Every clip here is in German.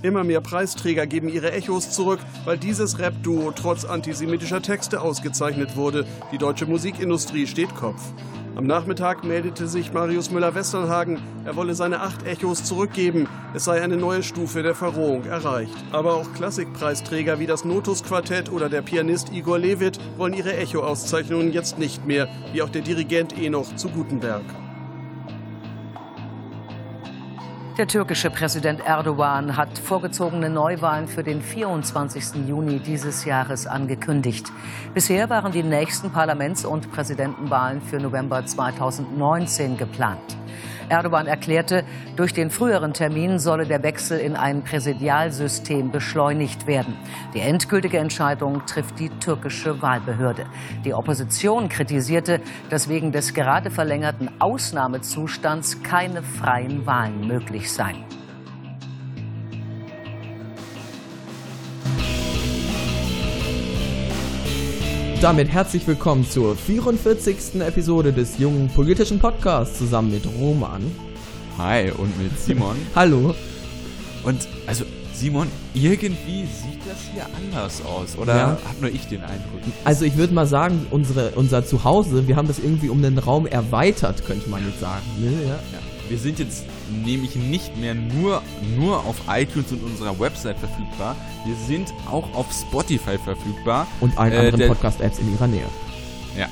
Immer mehr Preisträger geben ihre Echos zurück, weil dieses Rap-Duo trotz antisemitischer Texte ausgezeichnet wurde. Die deutsche Musikindustrie steht Kopf. Am Nachmittag meldete sich Marius Müller-Westernhagen, er wolle seine acht Echos zurückgeben. Es sei eine neue Stufe der Verrohung erreicht. Aber auch Klassikpreisträger wie das Notus-Quartett oder der Pianist Igor Levit wollen ihre Echo-Auszeichnungen jetzt nicht mehr, wie auch der Dirigent Enoch zu Gutenberg. Der türkische Präsident Erdogan hat vorgezogene Neuwahlen für den 24. Juni dieses Jahres angekündigt. Bisher waren die nächsten Parlaments- und Präsidentenwahlen für November 2019 geplant. Erdogan erklärte, durch den früheren Termin solle der Wechsel in ein Präsidialsystem beschleunigt werden. Die endgültige Entscheidung trifft die türkische Wahlbehörde. Die Opposition kritisierte, dass wegen des gerade verlängerten Ausnahmezustands keine freien Wahlen möglich seien. Damit herzlich willkommen zur 44. Episode des jungen politischen Podcasts zusammen mit Roman. Hi und mit Simon. Hallo. Und also Simon, irgendwie sieht das hier anders aus, oder Ja. hab nur ich den Eindruck? Also ich würde mal sagen, unsere, unser Zuhause, wir haben das irgendwie um den Raum erweitert, könnte man jetzt sagen. Ne? Ja. Ja. Wir sind jetzt nämlich nicht mehr nur, nur auf iTunes und unserer Website verfügbar, wir sind auch auf Spotify verfügbar. Und allen Äh, anderen der- Podcast-Apps in ihrer Nähe. Ja.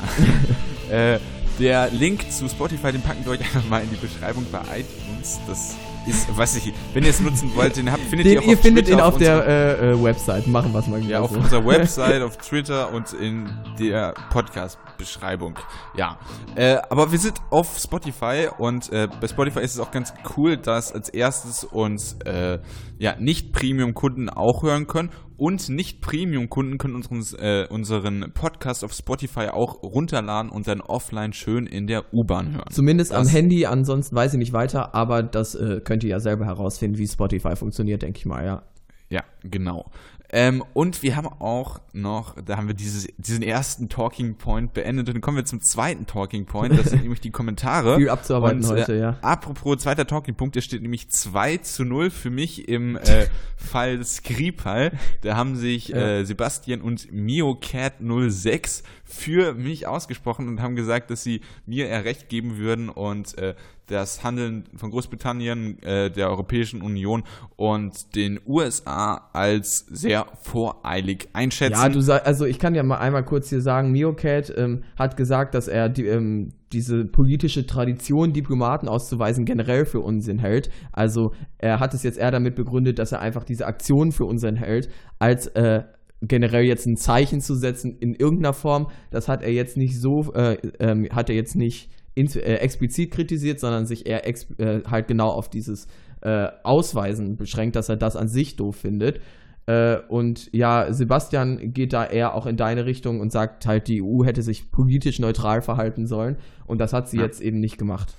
äh, der Link zu Spotify, den packen wir euch einfach mal in die Beschreibung bei iTunes. Das ist, was ich, wenn ihr es nutzen wollt, den habt, findet Den, ihr auch ihr auf findet Twitter ihn auf unserer- der äh, äh, Website. Machen wir es mal Ja, auf so. unserer Website, auf Twitter und in der Podcast-Beschreibung. Ja, äh, aber wir sind auf Spotify und äh, bei Spotify ist es auch ganz cool, dass als erstes uns äh, ja nicht Premium-Kunden auch hören können und nicht Premium-Kunden können unseren, äh, unseren Podcast auf Spotify auch runterladen und dann offline schön in der U-Bahn hören. Zumindest am Das- Handy, ansonsten weiß ich nicht weiter, aber das äh, könnt ihr ja selber herausfinden, wie Spotify funktioniert, denke ich mal, ja. Ja, genau. Ähm, und wir haben auch noch, da haben wir dieses, diesen ersten Talking Point beendet und dann kommen wir zum zweiten Talking Point, das sind nämlich die Kommentare. Viel abzuarbeiten und, heute, äh, ja. Apropos zweiter Talking Punkt, der steht nämlich 2 zu 0 für mich im äh, Fall Skripal. Da haben sich äh, Sebastian und MioCat06 für mich ausgesprochen und haben gesagt, dass sie mir eher recht geben würden und äh, das Handeln von Großbritannien, äh, der Europäischen Union und den USA als sehr voreilig einschätzen. Ja, du sag, also ich kann ja mal einmal kurz hier sagen, Miocat ähm, hat gesagt, dass er die, ähm, diese politische Tradition, Diplomaten auszuweisen, generell für Unsinn hält. Also er hat es jetzt eher damit begründet, dass er einfach diese Aktion für Unsinn hält, als äh, generell jetzt ein Zeichen zu setzen in irgendeiner Form. Das hat er jetzt nicht so, äh, ähm, hat er jetzt nicht explizit kritisiert, sondern sich eher äh, halt genau auf dieses äh, Ausweisen beschränkt, dass er das an sich doof findet. Äh, und ja, Sebastian geht da eher auch in deine Richtung und sagt halt, die EU hätte sich politisch neutral verhalten sollen. Und das hat sie Ja. jetzt eben nicht gemacht.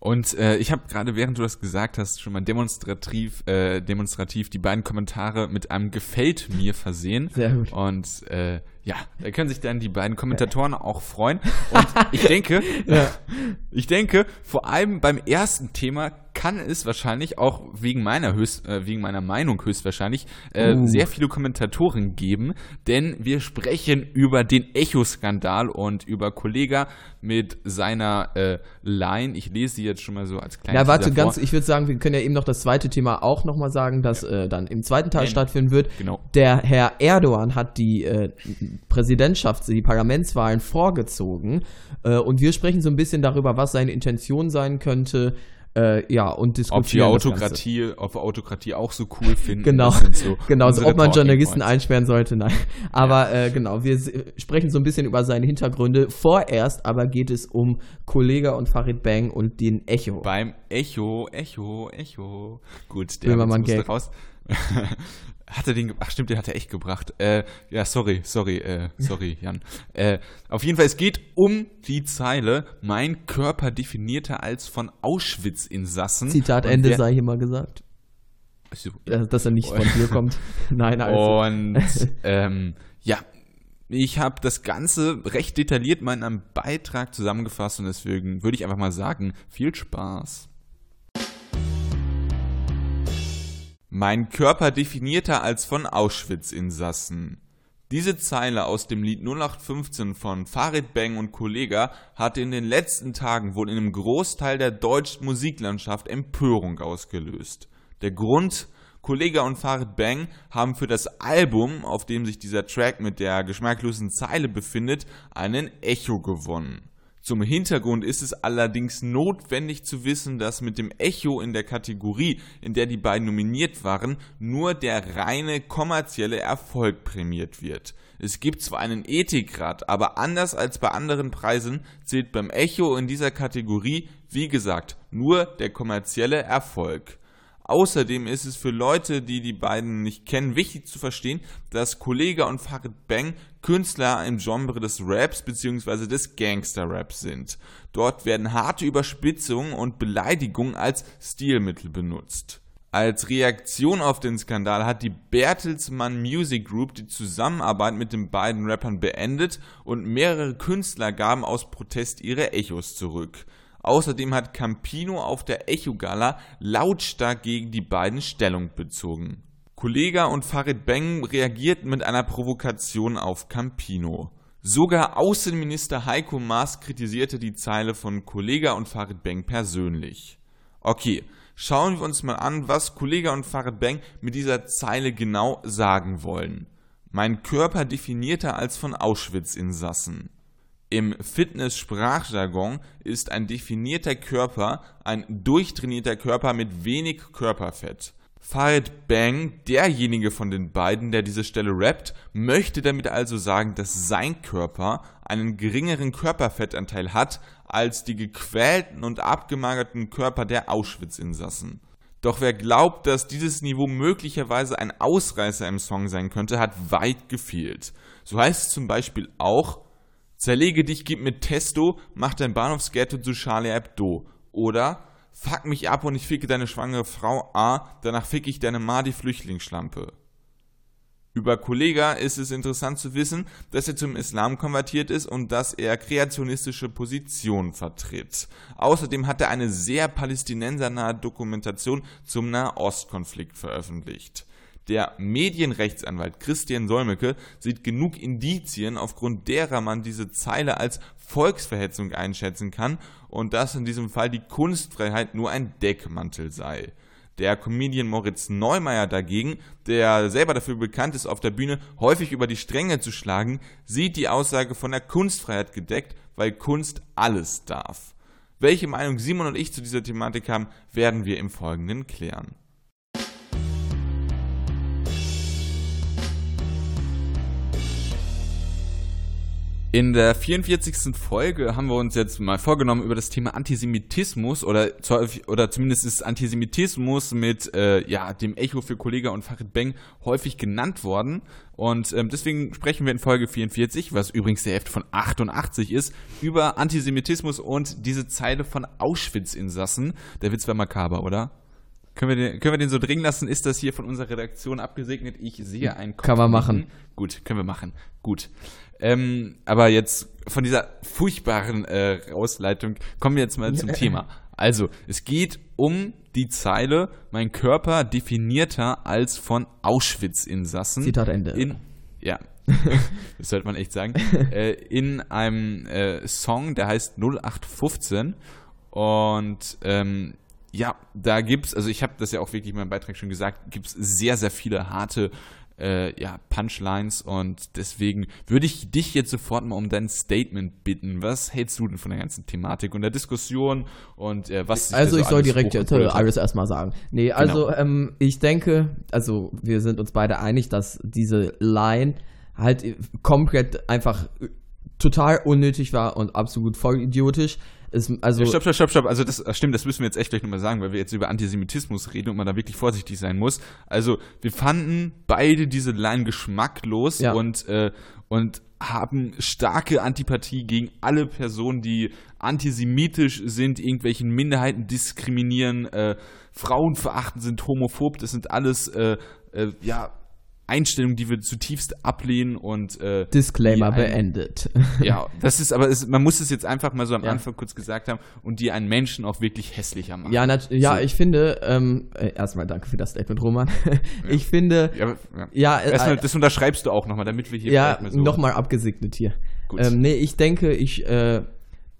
Und äh, ich habe gerade, während du das gesagt hast, schon mal demonstrativ, äh, demonstrativ die beiden Kommentare mit einem Gefällt mir versehen. Sehr gut. Und äh, ja, da können sich dann die beiden Kommentatoren auch freuen. Und ich denke, Ja. ich denke, vor allem beim ersten Thema kann es wahrscheinlich auch wegen meiner höchst, äh, wegen meiner Meinung höchstwahrscheinlich äh, Uh. sehr viele Kommentatoren geben, denn wir sprechen über den Echo-Skandal und über Kollega mit seiner äh, Line. Ich lese sie jetzt schon mal so als kleinen Ja, warte, ganz, ich würde sagen, wir können ja eben noch das zweite Thema auch nochmal sagen, das äh, dann im zweiten Teil Nein. stattfinden wird. Genau. Der Herr Erdogan hat die äh, Präsidentschafts-, die Parlamentswahlen vorgezogen äh, und wir sprechen so ein bisschen darüber, was seine Intention sein könnte. Äh, ja, und Ob die diskutieren das Ganze. Autokratie, ob wir Autokratie auch so cool finden. Genau, so genau, so, ob man Journalisten einsperren sollte, nein. Aber äh, genau, wir sprechen so ein bisschen über seine Hintergründe. Vorerst aber geht es um Kollega und Farid Bang und den Echo. Beim Echo, Echo, Echo. Gut, der Böhmermann raus. hat er den, ach stimmt, den hat er echt gebracht. Äh, ja, sorry, sorry, äh, sorry, Jan. Äh, auf jeden Fall, es geht um die Zeile, mein Körper definierter als von Auschwitz-Insassen. Zitat Und Ende sei hier mal gesagt. So, Äh, Dass er nicht von dir kommt. Nein, also. Und ähm, ja, ich habe das Ganze recht detailliert mal in einem Beitrag zusammengefasst und deswegen würde ich einfach mal sagen, viel Spaß. Mein Körper definierter als von Auschwitz-Insassen. Diese Zeile aus dem Lied 0815 von Farid Bang und Kollega hatte in den letzten Tagen wohl in einem Großteil der deutschen Musiklandschaft Empörung ausgelöst. Der Grund, Kollega und Farid Bang haben für das Album, auf dem sich dieser Track mit der geschmacklosen Zeile befindet, einen Echo gewonnen. Zum Hintergrund ist es allerdings notwendig zu wissen, dass mit dem Echo in der Kategorie, in der die beiden nominiert waren, nur der reine kommerzielle Erfolg prämiert wird. Es gibt zwar einen Ethikrat, aber anders als bei anderen Preisen zählt beim Echo in dieser Kategorie, wie gesagt, nur der kommerzielle Erfolg. Außerdem ist es für Leute, die die beiden nicht kennen, wichtig zu verstehen, dass Kollega und Farid Bang Künstler im Genre des Raps bzw. des Gangster-Raps sind. Dort werden harte Überspitzungen und Beleidigungen als Stilmittel benutzt. Als Reaktion auf den Skandal hat die Bertelsmann Music Group die Zusammenarbeit mit den beiden Rappern beendet und mehrere Künstler gaben aus Protest ihre Echos zurück. Außerdem hat Campino auf der Echo-Gala lautstark gegen die beiden Stellung bezogen. Kollega und Farid Beng reagierten mit einer Provokation auf Campino. Sogar Außenminister Heiko Maas kritisierte die Zeile von Kollega und Farid Beng persönlich. Okay, schauen wir uns mal an, was Kollega und Farid Beng mit dieser Zeile genau sagen wollen. Mein Körper definierter als von Auschwitz-Insassen. Im Fitness-Sprachjargon ist ein definierter Körper ein durchtrainierter Körper mit wenig Körperfett. Farid Bang, derjenige von den beiden, der diese Stelle rappt, möchte damit also sagen, dass sein Körper einen geringeren Körperfettanteil hat als die gequälten und abgemagerten Körper der Auschwitz-Insassen. Doch wer glaubt, dass dieses Niveau möglicherweise ein Ausreißer im Song sein könnte, hat weit gefehlt. So heißt es zum Beispiel auch, Zerlege dich, gib mir Testo, mach dein Bahnhofsghetto zu Charlie Hebdo. Oder Fuck mich ab und ich ficke deine schwangere Frau A, danach ficke ich deine Ma, die Flüchtlingsschlampe. Über Kollega ist es interessant zu wissen, dass er zum Islam konvertiert ist und dass er kreationistische Positionen vertritt. Außerdem hat er eine sehr palästinensernahe Dokumentation zum Nahostkonflikt veröffentlicht. Der Medienrechtsanwalt Christian Solmecke sieht genug Indizien, aufgrund derer man diese Zeile als Volksverhetzung einschätzen kann und dass in diesem Fall die Kunstfreiheit nur ein Deckmantel sei. Der Comedian Moritz Neumeier dagegen, der selber dafür bekannt ist, auf der Bühne häufig über die Stränge zu schlagen, sieht die Aussage von der Kunstfreiheit gedeckt, weil Kunst alles darf. Welche Meinung Simon und ich zu dieser Thematik haben, werden wir im Folgenden klären. In der 44. Folge haben wir uns jetzt mal vorgenommen, über das Thema Antisemitismus oder, oder zumindest ist Antisemitismus mit äh, ja, dem Echo für Kollega und Farid Beng häufig genannt worden. Und ähm, deswegen sprechen wir in Folge 44, was übrigens der Hälfte von 88 ist, über Antisemitismus und diese Zeile von Auschwitz-Insassen. Der Witz war makaber, oder? Können wir, den, können wir den so dringen lassen? Ist das hier von unserer Redaktion abgesegnet? Ich sehe einen Kopf. Kann man machen. Gut, können wir machen. Gut. Ähm, aber jetzt von dieser furchtbaren äh, Ausleitung kommen wir jetzt mal zum Thema. Also, es geht um die Zeile, mein Körper definierter als von Auschwitz-Insassen. Zitat Ende. In, ja, das sollte man echt sagen. äh, in einem äh, Song, der heißt 0815 und ähm, ja, da gibt's, also ich habe das ja auch wirklich in meinem Beitrag schon gesagt, gibt's sehr, sehr viele harte äh, ja, Punchlines und deswegen würde ich dich jetzt sofort mal um dein Statement bitten. Was hältst du denn von der ganzen Thematik und der Diskussion und äh, was Also ich so soll direkt alles erstmal sagen. Nee, also genau. ähm, ich denke, also wir sind uns beide einig, dass diese Line halt komplett einfach total unnötig war und absolut voll idiotisch. Ist, also ja, stopp, stopp, stopp, stopp. Also das stimmt, das müssen wir jetzt echt gleich nochmal sagen, weil wir jetzt über Antisemitismus reden und man da wirklich vorsichtig sein muss. Also wir fanden beide diese Line geschmacklos ja. und, äh, und haben starke Antipathie gegen alle Personen, die antisemitisch sind, irgendwelchen Minderheiten diskriminieren, äh, Frauen verachten, sind homophob. Das sind alles äh, äh, ja Einstellung, die wir zutiefst ablehnen und äh, Disclaimer beendet. Ja, das ist aber, es, man muss es jetzt einfach mal so am Ja. Anfang kurz gesagt haben und die einen Menschen auch wirklich hässlicher machen. Ja, nat ja, So. ich finde, ähm, äh, erstmal danke für das Statement, Roman. Ich finde, Ja, aber- ja. ja, äh, Erstmal, das unterschreibst du auch nochmal, damit wir hier ja, so. nochmal abgesegnet hier. Gut. Ähm, nee, ich denke, ich, äh,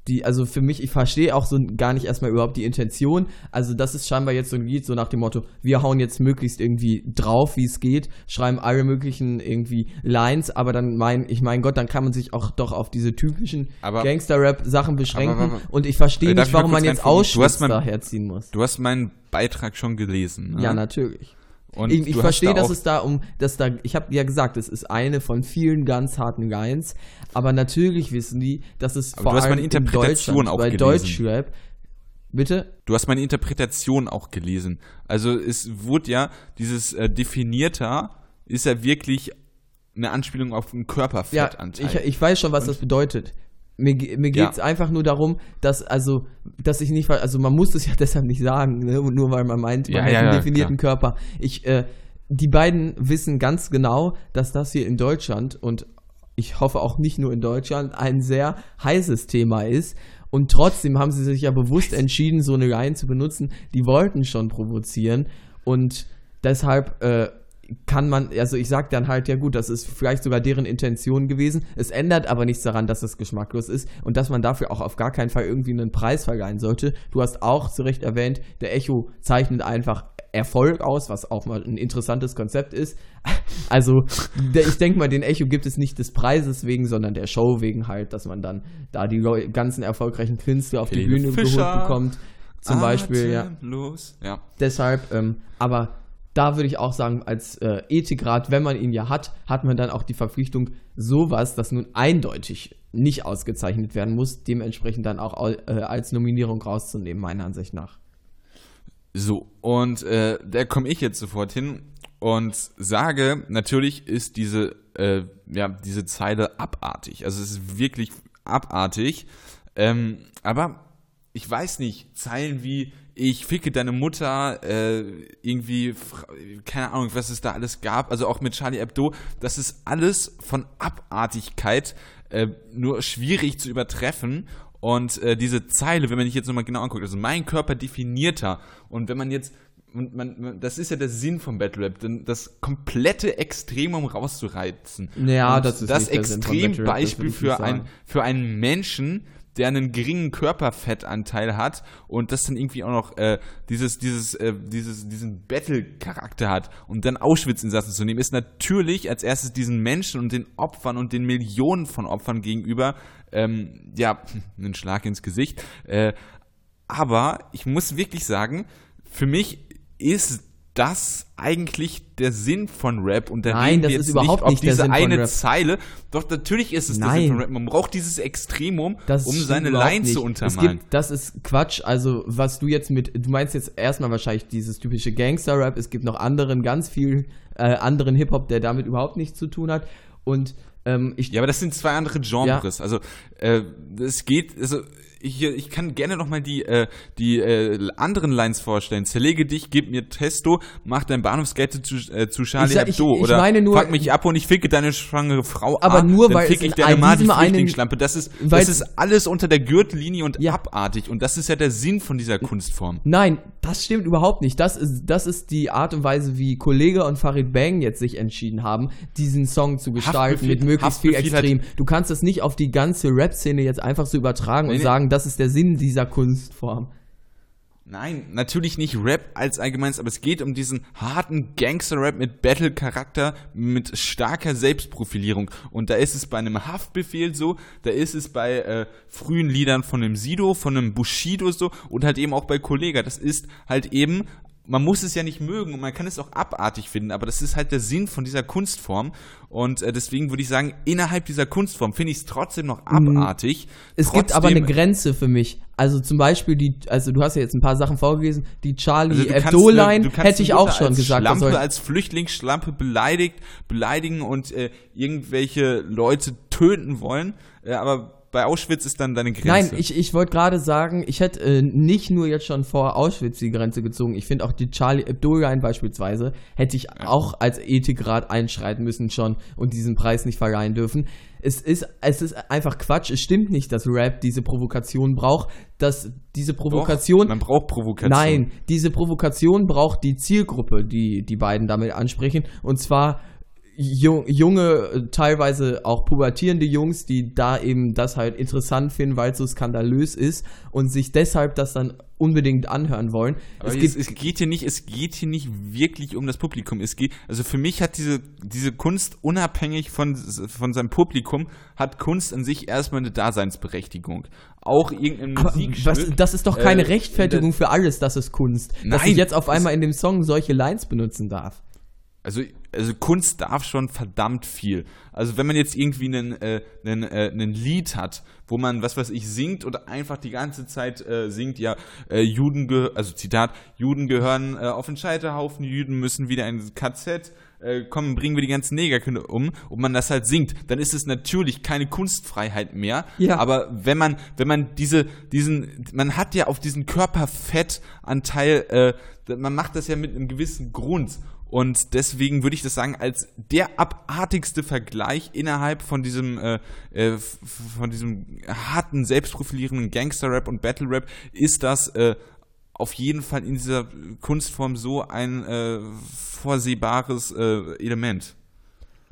die, also für mich, ich verstehe auch so gar nicht erstmal überhaupt die Intention. Also das ist scheinbar jetzt so ein Lied, so nach dem Motto, wir hauen jetzt möglichst irgendwie drauf, wie es geht, schreiben alle möglichen irgendwie Lines, aber dann mein, ich mein Gott, dann kann man sich auch doch auf diese typischen Gangster-Rap-Sachen beschränken. aber- aber- und ich verstehe Äh, nicht, warum man jetzt hast mein- daherziehen muss. Du hast meinen Beitrag schon gelesen. Ne? Ja, natürlich. Und Ich, ich verstehe, da dass es da um, dass da, ich habe ja gesagt, es ist eine von vielen ganz harten Lines, aber natürlich wissen die, dass es Aber vor du hast allem meine Interpretation in auch bei gelesen. Deutschrap, bitte? Du hast meine Interpretation auch gelesen. Also es wurde ja, dieses äh, definierter ist ja wirklich eine Anspielung auf einen Ja, Körperfettanteil. ich, ich weiß schon, was das bedeutet. Mir, mir Ja. geht es einfach nur darum, dass, also, dass ich nicht, also man muss das ja deshalb nicht sagen, ne? nur weil man meint, man Ja, hat ja, einen ja, definierten Körper. Ich, äh, die beiden wissen ganz genau, dass das hier in Deutschland und ich hoffe auch nicht nur in Deutschland ein sehr heißes Thema ist. Und trotzdem haben sie sich ja bewusst entschieden, so eine Line zu benutzen. Die wollten schon provozieren und deshalb äh, kann man, also ich sag dann halt, ja gut, das ist vielleicht sogar deren Intention gewesen. Es ändert aber nichts daran, dass es geschmacklos ist und dass man dafür auch auf gar keinen Fall irgendwie einen Preis verleihen sollte. Du hast auch zu Recht erwähnt, der Echo zeichnet einfach Erfolg aus, was auch mal ein interessantes Konzept ist. Also, ich denke mal, den Echo gibt es nicht des Preises wegen, sondern der Show wegen halt, dass man dann da die ganzen erfolgreichen Künstler auf die Helene Bühne Fischer, geholt bekommt. Zum Beispiel, ja. Atemlos. ja. Deshalb, ähm, aber da würde ich auch sagen, als äh, Ethikrat, wenn man ihn ja hat, hat man dann auch die Verpflichtung, sowas, das nun eindeutig nicht ausgezeichnet werden muss, dementsprechend dann auch au- äh, als Nominierung rauszunehmen, meiner Ansicht nach. So, und äh, da komme ich jetzt sofort hin und sage, natürlich ist diese, äh, ja, diese Zeile abartig. Also es ist wirklich abartig. Ähm, aber ich weiß nicht, Zeilen wie ich ficke deine Mutter, äh, irgendwie, keine Ahnung, was es da alles gab, also auch mit Charlie Hebdo, das ist alles von Abartigkeit äh, nur schwierig zu übertreffen. Und äh, diese Zeile, wenn man sich jetzt nochmal genau anguckt, also mein Körper definierter. Und wenn man jetzt, und man, man, das ist ja der Sinn vom Battle Rap, denn das komplette Extremum rauszureizen. Ja, und das ist das Extrembeispiel für, ein, für einen Menschen, der einen geringen Körperfettanteil hat und das dann irgendwie auch noch äh, dieses, dieses, äh, dieses, diesen Battle-Charakter hat und dann Auschwitz-Insassen zu nehmen, ist natürlich als erstes diesen Menschen und den Opfern und den Millionen von Opfern gegenüber ähm, ja, ein Schlag ins Gesicht. Äh, aber ich muss wirklich sagen, für mich ist das eigentlich der Sinn von Rap und da Nein, das ist überhaupt auf nicht der diese Sinn eine. Zeile. Doch natürlich ist es der Nein. Sinn von Rap. Man braucht dieses Extremum, Das um seine Line nicht. zu Es untermalen. gibt, das ist Quatsch. Also, was du jetzt mit, du meinst jetzt erstmal wahrscheinlich dieses typische Gangster-Rap. Es gibt noch anderen, ganz viel äh, anderen Hip-Hop, der damit überhaupt nichts zu tun hat. Und ähm, ich Ja, aber das sind zwei andere Genres. Also äh, es geht, also ich, ich kann gerne noch mal die äh, die äh, anderen Lines vorstellen. Zerlege dich, gib mir Testo, mach dein Bahnhofsgeld zu, äh, zu Charlie Ich sag- ich- Hebdo ich oder meine nur- fuck mich ab und ich ficke deine schwangere Frau Aber A, nur, weil fick es ich in deine ein- Ma, die Flüchtlingsschlampe. Das ist das ist alles unter der Gürtellinie und Ja. abartig und das ist ja der Sinn von dieser Kunstform. Nein, das stimmt überhaupt nicht. Das ist, das ist die Art und Weise, wie Kollege und Farid Bang jetzt sich entschieden haben, diesen Song zu gestalten Haftbefehl- mit möglichst viel Haftbefehl hat- Extrem. Du kannst das nicht auf die ganze Rap-Szene jetzt einfach so übertragen Nee, und nee. sagen, das ist der Sinn dieser Kunstform. Nein, natürlich nicht Rap als allgemeins, aber es geht um diesen harten Gangster-Rap mit Battle-Charakter, mit starker Selbstprofilierung. Und da ist es bei einem Haftbefehl so, da ist es bei äh, frühen Liedern von einem Sido, von einem Bushido so und halt eben auch bei Kollega. Das ist halt eben, man muss es ja nicht mögen und man kann es auch abartig finden, aber das ist halt der Sinn von dieser Kunstform. Und äh, deswegen würde ich sagen, innerhalb dieser Kunstform finde ich es trotzdem noch abartig. Mhm. Es gibt aber Trotzdem- eine Grenze für mich. Also zum Beispiel die, also du hast ja jetzt ein paar Sachen vorgelesen, die Charlie Also Hebdo-Line hätte ich auch schon als gesagt. Schlampe, als Flüchtlingsschlampe beleidigt, beleidigen und äh, irgendwelche Leute töten wollen. Äh, aber bei Auschwitz ist dann deine Grenze. Nein, ich, ich wollte gerade sagen, ich hätte äh, nicht nur jetzt schon vor Auschwitz die Grenze gezogen. Ich finde auch die Charlie Hebdo-Line beispielsweise hätte ich auch als Ethikrat einschreiten müssen schon und diesen Preis nicht verleihen dürfen. Es ist, es ist einfach Quatsch. Es stimmt nicht, dass Rap diese Provokation braucht. Dass diese Provokation. Doch, man braucht Provokation. Nein, diese Provokation braucht die Zielgruppe, die die beiden damit ansprechen. Und zwar junge, teilweise auch pubertierende Jungs, die da eben das halt interessant finden, weil es so skandalös ist und sich deshalb das dann unbedingt anhören wollen. Aber es, geht, es, geht hier nicht, es geht hier nicht wirklich um das Publikum. Es geht, also für mich hat diese, diese Kunst unabhängig von, von seinem Publikum, hat Kunst an sich erstmal eine Daseinsberechtigung. Auch irgendein Musikstück. Was, das ist doch keine äh, Rechtfertigung für alles, das ist Kunst. Nein, dass ich jetzt auf einmal in dem Song solche Lines benutzen darf. Also, also Kunst darf schon verdammt viel. Also wenn man jetzt irgendwie einen, äh, einen, äh, einen Lied hat, wo man, was weiß ich, singt oder einfach die ganze Zeit äh, singt, ja, äh, Juden, also Zitat, Juden gehören äh, auf den Scheiterhaufen, Juden müssen wieder ins KZ, äh, kommen, bringen wir die ganzen Negerkinder um und man das halt singt, dann ist es natürlich keine Kunstfreiheit mehr. Ja. Aber wenn man, wenn man diese, diesen, man hat ja auf diesen Körperfettanteil, äh, man macht das ja mit einem gewissen Grund. Und deswegen würde ich das sagen, als der abartigste Vergleich innerhalb von diesem, äh, äh, von diesem harten, selbstprofilierenden Gangster-Rap und Battle-Rap ist das äh, auf jeden Fall in dieser Kunstform so ein äh, vorsehbares äh, Element.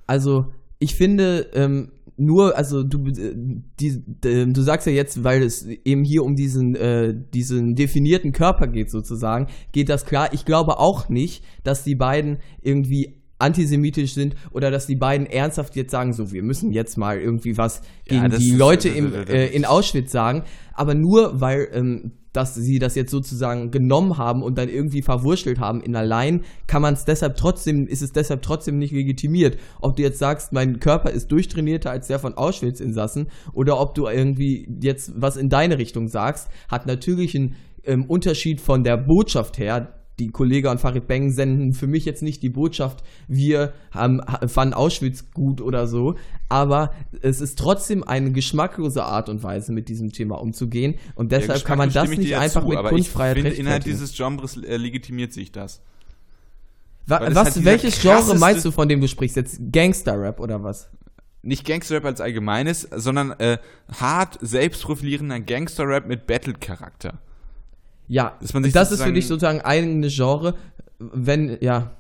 Also, ich finde, ähm, nur, also du, äh, die, die, du sagst ja jetzt, weil es eben hier um diesen, äh, diesen definierten Körper geht sozusagen, geht das klar. Ich glaube auch nicht, dass die beiden irgendwie antisemitisch sind oder dass die beiden ernsthaft jetzt sagen, so, wir müssen jetzt mal irgendwie was gegen ja, die Leute im, äh, in Auschwitz sagen. Aber nur, weil ähm, dass sie das jetzt sozusagen genommen haben und dann irgendwie verwurschtelt haben in allein, kann man es deshalb trotzdem, ist es deshalb trotzdem nicht legitimiert. Ob du jetzt sagst, mein Körper ist durchtrainierter als der von Auschwitz-Insassen oder ob du irgendwie jetzt was in deine Richtung sagst, hat natürlich einen ähm, Unterschied von der Botschaft her, die Kollege und Farid Beng senden für mich jetzt nicht die Botschaft, wir haben, fanden Auschwitz gut oder so, aber es ist trotzdem eine geschmacklose Art und Weise, mit diesem Thema umzugehen und deshalb kann man das nicht einfach zu, mit Kunstfreiheit ich finde, innerhalb dieses Genres äh, legitimiert sich das. Wa was, halt welches Genre meinst du, von dem du sprichst? Jetzt Gangster-Rap oder was? Nicht Gangster-Rap als allgemeines, sondern äh, hart selbstprofilierender Gangster-Rap mit Battle-Charakter. Ja, das ist für dich sozusagen ein Genre, wenn, ja.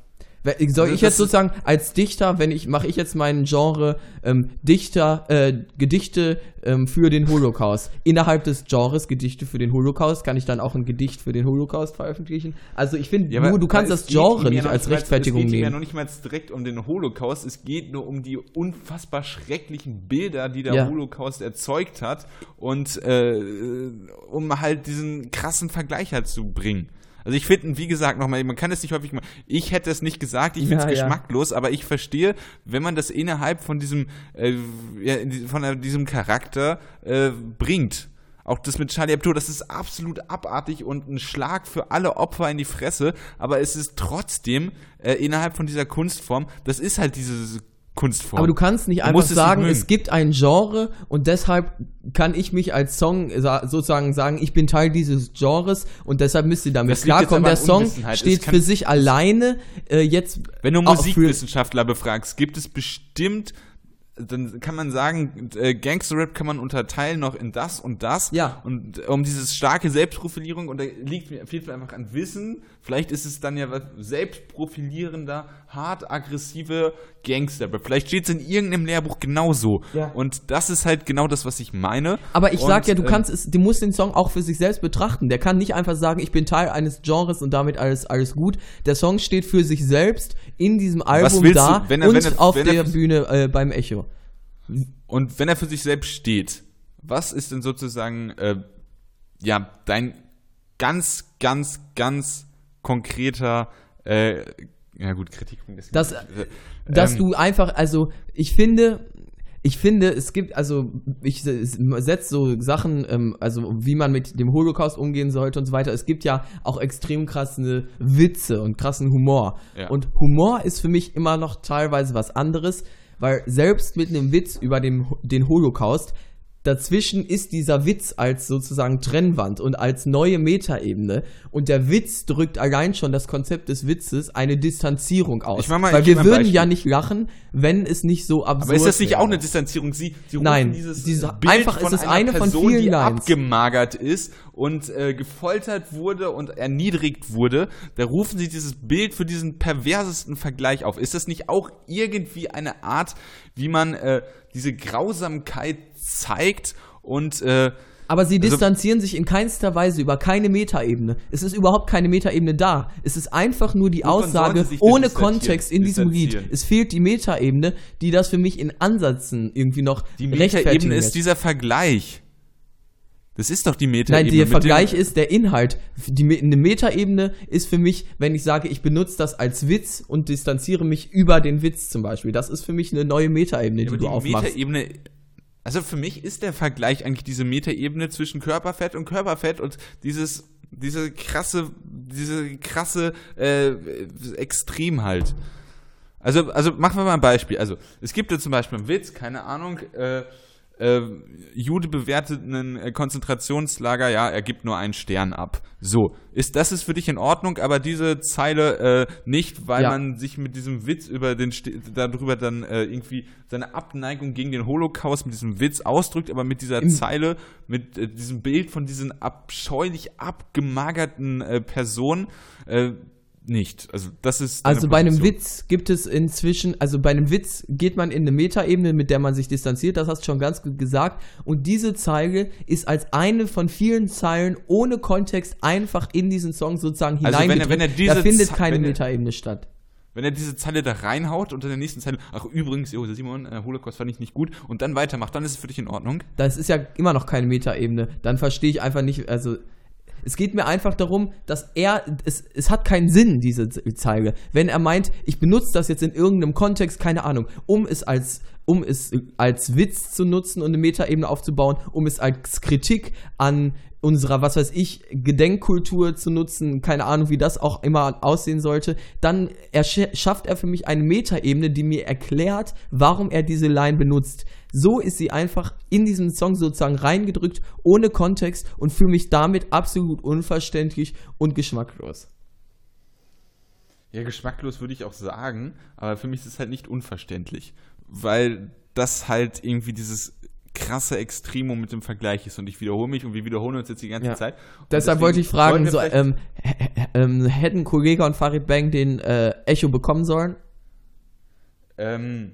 Soll also ich jetzt sozusagen als Dichter, wenn ich mache ich jetzt meinen Genre ähm, Dichter äh, Gedichte ähm, für den Holocaust innerhalb des Genres Gedichte für den Holocaust kann ich dann auch ein Gedicht für den Holocaust veröffentlichen? Also ich finde, ja, du, du kannst das Genre nicht als Rechtfertigung nehmen. Es geht ja noch nicht mal direkt um den Holocaust, es geht nur um die unfassbar schrecklichen Bilder, die der ja. Holocaust erzeugt hat und äh, um halt diesen krassen Vergleich halt zu bringen. Also ich finde, wie gesagt, nochmal, man kann es nicht häufig machen. Ich hätte es nicht gesagt, ich finde es ja, geschmacklos, ja. aber ich verstehe, wenn man das innerhalb von diesem, äh, von diesem Charakter äh, bringt. Auch das mit Charlie Hebdo, das ist absolut abartig und ein Schlag für alle Opfer in die Fresse, aber es ist trotzdem äh, innerhalb von dieser Kunstform, das ist halt dieses Kunstform. Aber du kannst nicht einfach sagen, es gibt ein Genre und deshalb kann ich mich als Song sozusagen sagen, ich bin Teil dieses Genres und deshalb müsst ihr damit klarkommen. Der Song steht für sich alleine. Äh, jetzt Wenn du Musikwissenschaftler befragst, gibt es bestimmt dann kann man sagen, äh, Gangster-Rap kann man unterteilen noch in das und das. Ja. Und um dieses starke Selbstprofilierung, und da liegt mir, fehlt mir einfach an Wissen, vielleicht ist es dann ja was selbstprofilierender, hart aggressive Gangster-Rap. Vielleicht steht es in irgendeinem Lehrbuch genauso. Ja. Und das ist halt genau das, was ich meine. Aber ich und, sag ja, du äh, kannst es, du musst den Song auch für sich selbst betrachten. Der kann nicht einfach sagen, ich bin Teil eines Genres und damit alles, alles gut. Der Song steht für sich selbst in diesem Album da du, wenn er, und wenn er, auf der Bühne äh, beim Echo. Und wenn er für sich selbst steht, was ist denn sozusagen äh, ja dein ganz, ganz, ganz konkreter äh, ja gut, Kritik. Dass, äh, dass ähm, du einfach, also ich finde, ich finde, es gibt, also ich setze so Sachen, ähm, also wie man mit dem Holocaust umgehen sollte und so weiter. Es gibt ja auch extrem krasse Witze und krassen Humor. Ja. Und Humor ist für mich immer noch teilweise was anderes weil selbst mit einem Witz über den, den Holocaust dazwischen ist dieser Witz als sozusagen Trennwand und als neue Metaebene. Und der Witz drückt allein schon das Konzept des Witzes eine Distanzierung aus. Ich mach mal- Weil ich wir würden ja nicht lachen, wenn es nicht so absurd Aber ist das nicht wäre. auch eine Distanzierung? Sie, Sie rufen Nein, dieses diese- Bild einfach von ist es eine von Person, vielen die Lines. abgemagert ist und äh, gefoltert wurde und erniedrigt wurde. Da rufen Sie dieses Bild für diesen perversesten Vergleich auf. Ist das nicht auch irgendwie eine Art, wie man äh, diese Grausamkeit zeigt und äh, Aber sie Also- distanzieren sich in keinster Weise über keine Metaebene. Es ist überhaupt keine Metaebene da. Es ist einfach nur die Aussage ohne Kontext in diesem Lied. Es fehlt die Metaebene, die das für mich in Ansätzen irgendwie noch die Metaebene ist dieser Vergleich. Das ist doch die Metaebene. Nein, der Vergleich ist der Inhalt. Die, eine Metaebene ist für mich, wenn ich sage, ich benutze das als Witz und distanziere mich über den Witz zum Beispiel. Das ist für mich eine neue Metaebene, die aber du die aufmachst. Metaebene. Also für mich ist der Vergleich eigentlich diese Metaebene zwischen Körperfett und Körperfett und dieses diese krasse diese krasse äh, Extrem halt. Also also machen wir mal ein Beispiel. Also es gibt ja zum Beispiel einen Witz, keine Ahnung. Äh, äh, Jude bewertet einen äh, Konzentrationslager, ja, er gibt nur einen Stern ab. So, ist das ist für dich in Ordnung, aber diese Zeile äh, nicht, weil Ja. man sich mit diesem Witz über den darüber dann äh, irgendwie seine Abneigung gegen den Holocaust mit diesem Witz ausdrückt, aber mit dieser Im- Zeile, mit äh, diesem Bild von diesen abscheulich abgemagerten äh, Personen äh, nicht. Also das ist Also bei einem. Witz gibt es inzwischen, also bei einem Witz geht man in eine Metaebene, mit der man sich distanziert, das hast du schon ganz gut gesagt. Und diese Zeile ist als eine von vielen Zeilen ohne Kontext einfach in diesen Song sozusagen Also wenn er- wenn er diese da findet keine Metaebene statt. Wenn er diese Zeile da reinhaut und in der nächsten Zeile, ach übrigens, jo, Simon, äh, Holocaust fand ich nicht gut und dann weitermacht, dann ist es für dich in Ordnung. Das ist ja immer noch keine Metaebene. Dann verstehe ich einfach nicht, also es geht mir einfach darum, dass er, es, es hat keinen Sinn, diese Zeile. Wenn er meint, ich benutze das jetzt in irgendeinem Kontext, keine Ahnung, um es als, um es als Witz zu nutzen und eine Metaebene aufzubauen, um es als Kritik an unserer, was weiß ich, Gedenkkultur zu nutzen, keine Ahnung, wie das auch immer aussehen sollte, dann schafft er für mich eine Metaebene, die mir erklärt, warum er diese Line benutzt. So ist sie einfach in diesen Song sozusagen reingedrückt, ohne Kontext und für mich damit absolut unverständlich und geschmacklos. Ja, geschmacklos würde ich auch sagen, aber für mich ist es halt nicht unverständlich, weil das halt irgendwie dieses krasse Extremum mit dem Vergleich ist und ich wiederhole mich und wir wiederholen uns jetzt die ganze Ja. Zeit. Und Deshalb wollte ich fragen, so, ähm, ähm, hätten Kollege und Farid Bang den äh, Echo bekommen sollen? Ähm,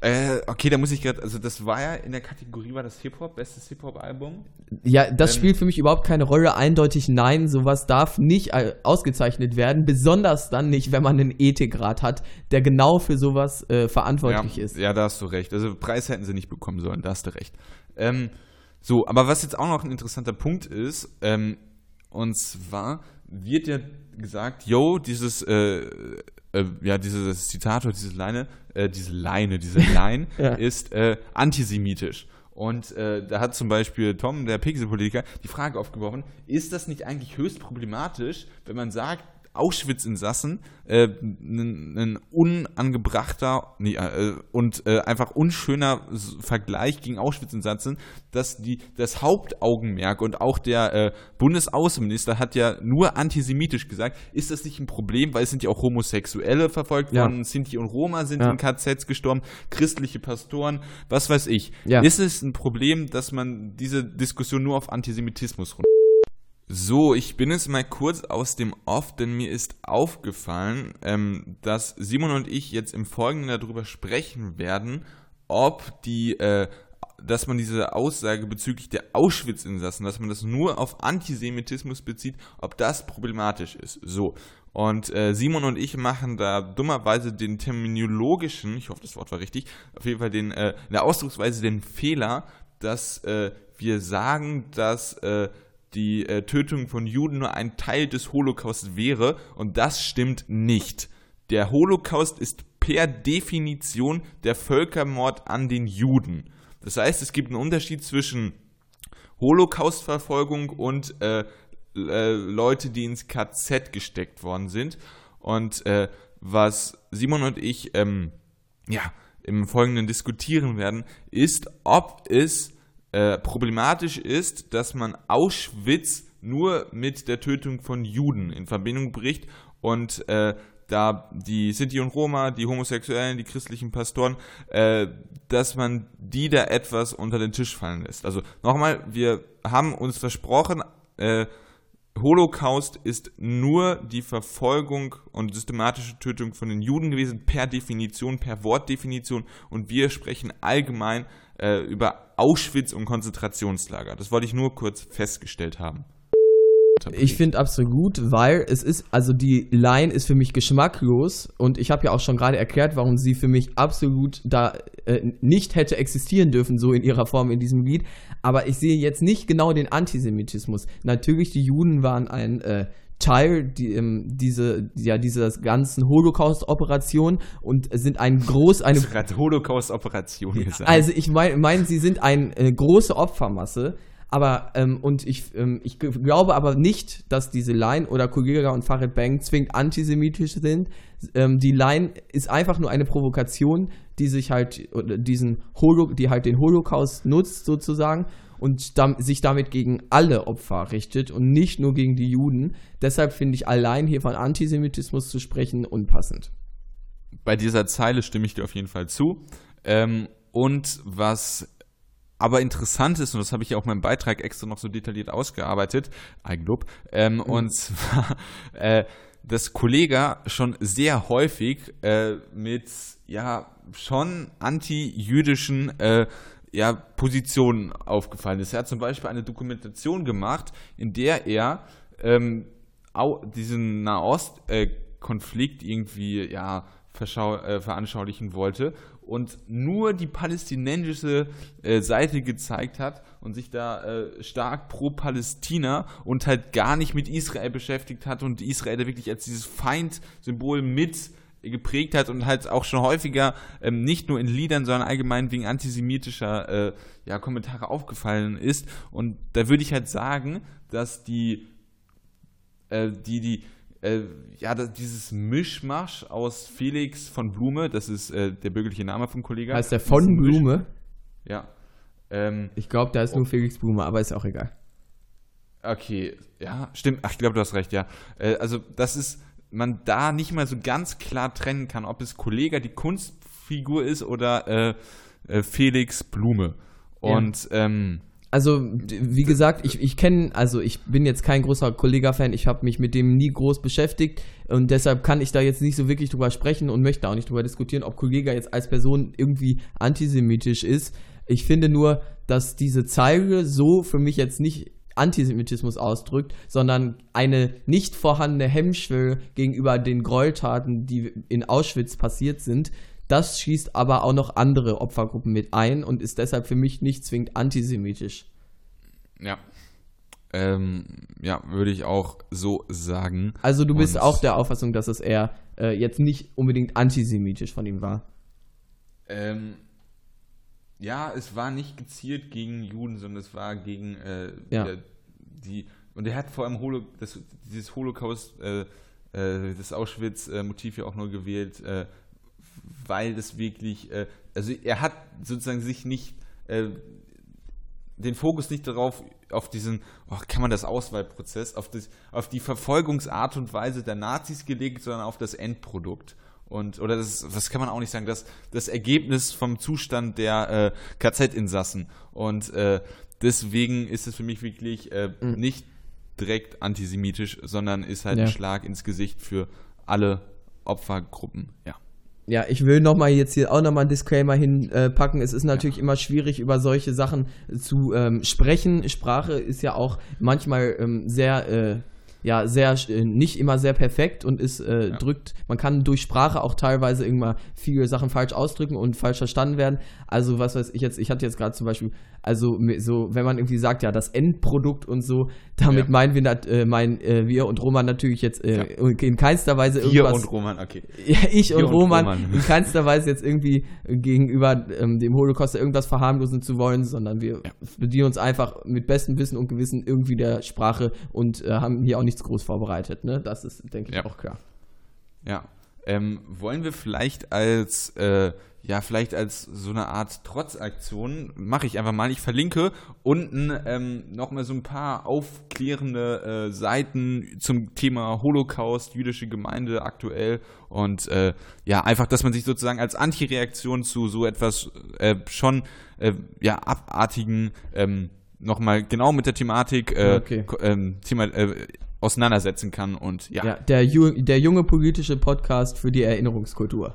äh, okay, da muss ich gerade, also das war ja in der Kategorie, war das Hip-Hop, bestes Hip-Hop-Album? Ja, das Ähm, spielt für mich überhaupt keine Rolle. Eindeutig nein, sowas darf nicht äh, ausgezeichnet werden. Besonders dann nicht, wenn man einen Ethikrat hat, der genau für sowas äh, verantwortlich ja, ist. Ja, da hast du recht. Also Preis hätten sie nicht bekommen sollen, da hast du recht. Ähm, so, aber was jetzt auch noch ein interessanter Punkt ist, ähm, und zwar wird ja gesagt, yo, dieses, äh, äh, ja, dieses Zitat oder diese Leine, äh, diese Leine, diese Line Ja. ist äh, antisemitisch. Und äh, da hat zum Beispiel Tom, der Pixel-Politiker, die Frage aufgeworfen, ist das nicht eigentlich höchst problematisch, wenn man sagt, Auschwitz-Insassen äh, ein unangebrachter nee, äh, und äh, einfach unschöner Vergleich gegen Auschwitz-Insassen, dass die das Hauptaugenmerk und auch der äh, Bundesaußenminister hat ja nur antisemitisch gesagt, ist das nicht ein Problem, weil es sind ja auch Homosexuelle verfolgt Ja. worden, Sinti und Roma sind Ja. in KZs gestorben, christliche Pastoren, was weiß ich. Ja. Ist es ein Problem, dass man diese Diskussion nur auf Antisemitismus runter so, ich bin jetzt mal kurz aus dem Off, denn mir ist aufgefallen, ähm, dass Simon und ich jetzt im Folgenden darüber sprechen werden, ob die, äh, dass man diese Aussage bezüglich der Auschwitz-Insassen, dass man das nur auf Antisemitismus bezieht, ob das problematisch ist. So. Und äh, Simon und ich machen da dummerweise den terminologischen, ich hoffe, das Wort war richtig, auf jeden Fall den, äh, in der Ausdrucksweise den Fehler, dass äh, wir sagen, dass äh, die äh, Tötung von Juden nur ein Teil des Holocaust wäre und das stimmt nicht. Der Holocaust ist per Definition der Völkermord an den Juden. Das heißt, es gibt einen Unterschied zwischen Holocaustverfolgung und äh, äh, Leute, die ins KZ gesteckt worden sind. Und äh, was Simon und ich ähm, ja, im Folgenden diskutieren werden, ist, ob es äh, problematisch ist, dass man Auschwitz nur mit der Tötung von Juden in Verbindung bricht und äh, da die Sinti und Roma, die Homosexuellen, die christlichen Pastoren, äh, dass man die da etwas unter den Tisch fallen lässt. Also nochmal, wir haben uns versprochen, äh, Holocaust ist nur die Verfolgung und systematische Tötung von den Juden gewesen, per Definition, per Wortdefinition. Und wir sprechen allgemein äh, über Auschwitz und Konzentrationslager. Das wollte ich nur kurz festgestellt haben. Ich finde absolut gut, weil es ist, also die Line ist für mich geschmacklos und ich habe ja auch schon gerade erklärt, warum sie für mich absolut da äh, nicht hätte existieren dürfen, so in ihrer Form in diesem Lied. Aber ich sehe jetzt nicht genau den Antisemitismus. Natürlich, die Juden waren ein äh, Teil die, ähm, diese, ja, dieser ganzen Holocaust-Operation und sind ein groß, eine Holocaust-Operation gesagt. Also ich meine, mein, sie sind eine äh, große Opfermasse aber, ähm, und ich, ähm, ich glaube aber nicht, dass diese Line oder Kugera und Farid Bang zwingend antisemitisch sind. Ähm, die Line ist einfach nur eine Provokation, die sich halt, diesen Holo, die halt den Holocaust nutzt sozusagen und dam sich damit gegen alle Opfer richtet und nicht nur gegen die Juden. Deshalb finde ich allein hier von Antisemitismus zu sprechen unpassend. Bei dieser Zeile stimme ich dir auf jeden Fall zu. Ähm, und was aber interessant ist, und das habe ich ja auch in meinem Beitrag extra noch so detailliert ausgearbeitet, Eigenlob, ähm, mhm. und zwar, äh, dass Kollega schon sehr häufig äh, mit, ja, schon anti-jüdischen äh, ja, Positionen aufgefallen ist. Er hat zum Beispiel eine Dokumentation gemacht, in der er ähm, diesen Nahost-Konflikt äh, irgendwie ja, äh, veranschaulichen wollte und nur die palästinensische äh, Seite gezeigt hat und sich da äh, stark pro Palästina und halt gar nicht mit Israel beschäftigt hat und Israel da wirklich als dieses Feindsymbol mit geprägt hat und halt auch schon häufiger ähm, nicht nur in Liedern, sondern allgemein wegen antisemitischer äh, ja, Kommentare aufgefallen ist. Und da würde ich halt sagen, dass die, äh, die, die äh, ja, dieses Mischmasch aus Felix von Blume, das ist äh, der bürgerliche Name vom Kollegen. Heißt der von Blume? Ja. Ähm, ich glaube, da ist nur Felix Blume, aber ist auch egal. Okay, ja, stimmt. Ach, ich glaube, du hast recht, ja. Äh, also, das ist, man da nicht mal so ganz klar trennen kann, ob es Kollege die Kunstfigur ist oder äh, äh Felix Blume. Und ja. ähm, also, wie gesagt, ich, ich kenne, also ich bin jetzt kein großer Kollega-Fan, ich habe mich mit dem nie groß beschäftigt und deshalb kann ich da jetzt nicht so wirklich drüber sprechen und möchte auch nicht drüber diskutieren, ob Kollega jetzt als Person irgendwie antisemitisch ist. Ich finde nur, dass diese Zeile so für mich jetzt nicht Antisemitismus ausdrückt, sondern eine nicht vorhandene Hemmschwelle gegenüber den Gräueltaten, die in Auschwitz passiert sind, das schließt aber auch noch andere Opfergruppen mit ein und ist deshalb für mich nicht zwingend antisemitisch. Ja. Ähm, ja, würde ich auch so sagen. Also du bist und auch der Auffassung, dass es eher äh, jetzt nicht unbedingt antisemitisch von ihm war. Ähm, ja, es war nicht gezielt gegen Juden, sondern es war gegen äh, ja. der, die und er hat vor allem Holo, das, dieses Holocaust, äh, äh das Auschwitz-Motiv ja auch nur gewählt, äh, weil das wirklich, äh, also er hat sozusagen sich nicht, äh, den Fokus nicht darauf, auf diesen, oh, kann man das Auswahlprozess, auf, das, auf die Verfolgungsart und Weise der Nazis gelegt, sondern auf das Endprodukt. Und, oder das, was kann man auch nicht sagen, das, das Ergebnis vom Zustand der äh, KZ-Insassen. Und äh, deswegen ist es für mich wirklich äh, mhm. nicht direkt antisemitisch, sondern ist halt ja. ein Schlag ins Gesicht für alle Opfergruppen, ja ja, ich will nochmal jetzt hier auch nochmal einen Disclaimer hinpacken. Äh, es ist natürlich ja. immer schwierig, über solche Sachen zu ähm, sprechen. Sprache ist ja auch manchmal ähm, sehr äh, ja sehr äh, nicht immer sehr perfekt und ist äh, ja. drückt, man kann durch Sprache auch teilweise irgendwann viele Sachen falsch ausdrücken und falsch verstanden werden. Also was weiß ich jetzt, ich hatte jetzt gerade zum Beispiel, also so, wenn man irgendwie sagt, ja, das Endprodukt und so, damit ja. meinen wir, äh, mein, äh, wir und Roman natürlich jetzt äh, ja. in keinster Weise irgendwas. Wir und Roman, okay. Ich und, und Roman, Roman, in keinster Weise jetzt irgendwie gegenüber ähm, dem Holocaust irgendwas verharmlosen zu wollen, sondern wir bedienen uns einfach mit bestem Wissen und Gewissen irgendwie der Sprache und äh, haben hier auch nichts groß vorbereitet. Ne? Das ist, denke ich, auch klar. Ja. ähm, wollen wir vielleicht als äh, ja, vielleicht als so eine Art Trotzaktion, mache ich einfach mal. Ich verlinke unten ähm, nochmal so ein paar aufklärende äh, Seiten zum Thema Holocaust, jüdische Gemeinde aktuell und äh, ja, einfach, dass man sich sozusagen als Antireaktion zu so etwas äh, schon äh, ja, abartigen ähm, nochmal genau mit der Thematik äh, okay. ähm, Thema, äh, auseinandersetzen kann und ja. ja der, der junge politische Podcast für die Erinnerungskultur.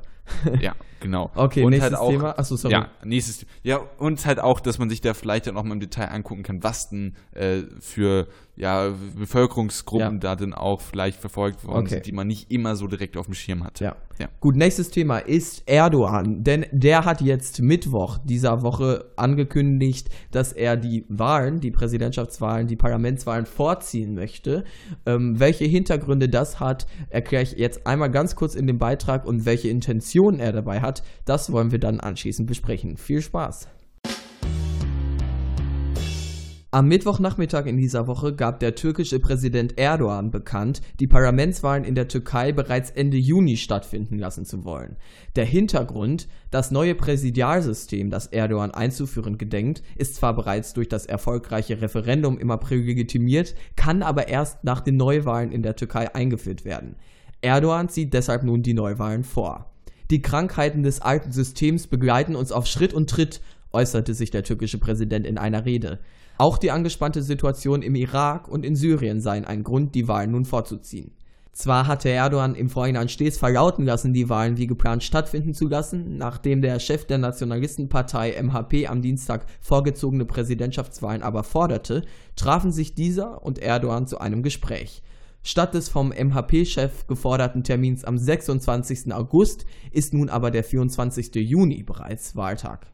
ja, genau. Okay, und nächstes halt auch, Thema. Achso, sorry. Ja, nächstes. Ja, und halt auch, dass man sich da vielleicht dann auch mal im Detail angucken kann, was denn äh, für ja, Bevölkerungsgruppen ja. da denn auch vielleicht verfolgt worden okay. sind, die man nicht immer so direkt auf dem Schirm hat. Ja. Ja. Gut, nächstes Thema ist Erdogan, denn der hat jetzt Mittwoch dieser Woche angekündigt, dass er die Wahlen, die Präsidentschaftswahlen, die Parlamentswahlen vorziehen möchte. Ähm, welche Hintergründe das hat, erkläre ich jetzt einmal ganz kurz in dem Beitrag und welche Intentionen er dabei hat, das wollen wir dann anschließend besprechen. Viel Spaß! Am Mittwochnachmittag in dieser Woche gab der türkische Präsident Erdogan bekannt, die Parlamentswahlen in der Türkei bereits Ende Juni stattfinden lassen zu wollen. Der Hintergrund, das neue Präsidialsystem, das Erdogan einzuführen gedenkt, ist zwar bereits durch das erfolgreiche Referendum im April legitimiert, kann aber erst nach den Neuwahlen in der Türkei eingeführt werden. Erdogan zieht deshalb nun die Neuwahlen vor. Die Krankheiten des alten Systems begleiten uns auf Schritt und Tritt, äußerte sich der türkische Präsident in einer Rede. Auch die angespannte Situation im Irak und in Syrien seien ein Grund, die Wahlen nun vorzuziehen. Zwar hatte Erdogan im Vorhinein stets verlauten lassen, die Wahlen wie geplant stattfinden zu lassen, nachdem der Chef der Nationalistenpartei MHP am Dienstag vorgezogene Präsidentschaftswahlen aber forderte, trafen sich dieser und Erdogan zu einem Gespräch. Statt des vom MHP-Chef geforderten Termins am 26. August ist nun aber der 24. Juni bereits Wahltag.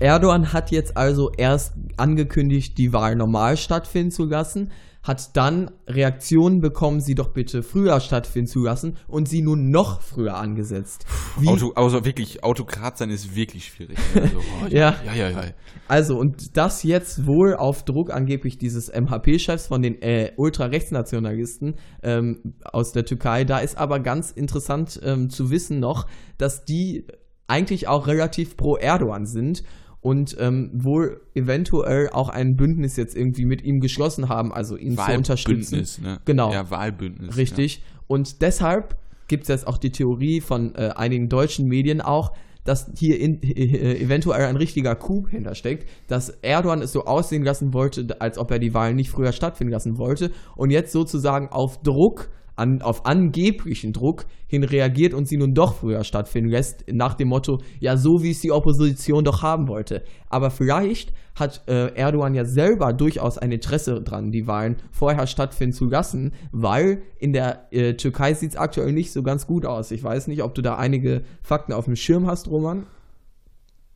Erdogan hat jetzt also erst angekündigt, die Wahl normal stattfinden zu lassen, hat dann Reaktionen bekommen, sie doch bitte früher stattfinden zu lassen und sie nun noch früher angesetzt. Wie Auto, also wirklich, Autokrat sein ist wirklich schwierig. Also, oh, ja. ja, ja, ja. Also, und das jetzt wohl auf Druck angeblich dieses MHP-Chefs von den äh, Ultrarechtsnationalisten ähm, aus der Türkei. Da ist aber ganz interessant ähm, zu wissen noch, dass die eigentlich auch relativ pro Erdogan sind und ähm, wohl eventuell auch ein Bündnis jetzt irgendwie mit ihm geschlossen haben, also ihn zu unterstützen. Ne? Genau. Ja, Wahlbündnis. Richtig. Ja. Und deshalb gibt es jetzt auch die Theorie von äh, einigen deutschen Medien auch, dass hier in, äh, eventuell ein richtiger Coup hintersteckt, dass Erdogan es so aussehen lassen wollte, als ob er die Wahlen nicht früher stattfinden lassen wollte und jetzt sozusagen auf Druck an, auf angeblichen Druck hin reagiert und sie nun doch früher stattfinden lässt, nach dem Motto, ja, so wie es die Opposition doch haben wollte. Aber vielleicht hat äh, Erdogan ja selber durchaus ein Interesse dran, die Wahlen vorher stattfinden zu lassen, weil in der äh, Türkei sieht es aktuell nicht so ganz gut aus. Ich weiß nicht, ob du da einige Fakten auf dem Schirm hast, Roman.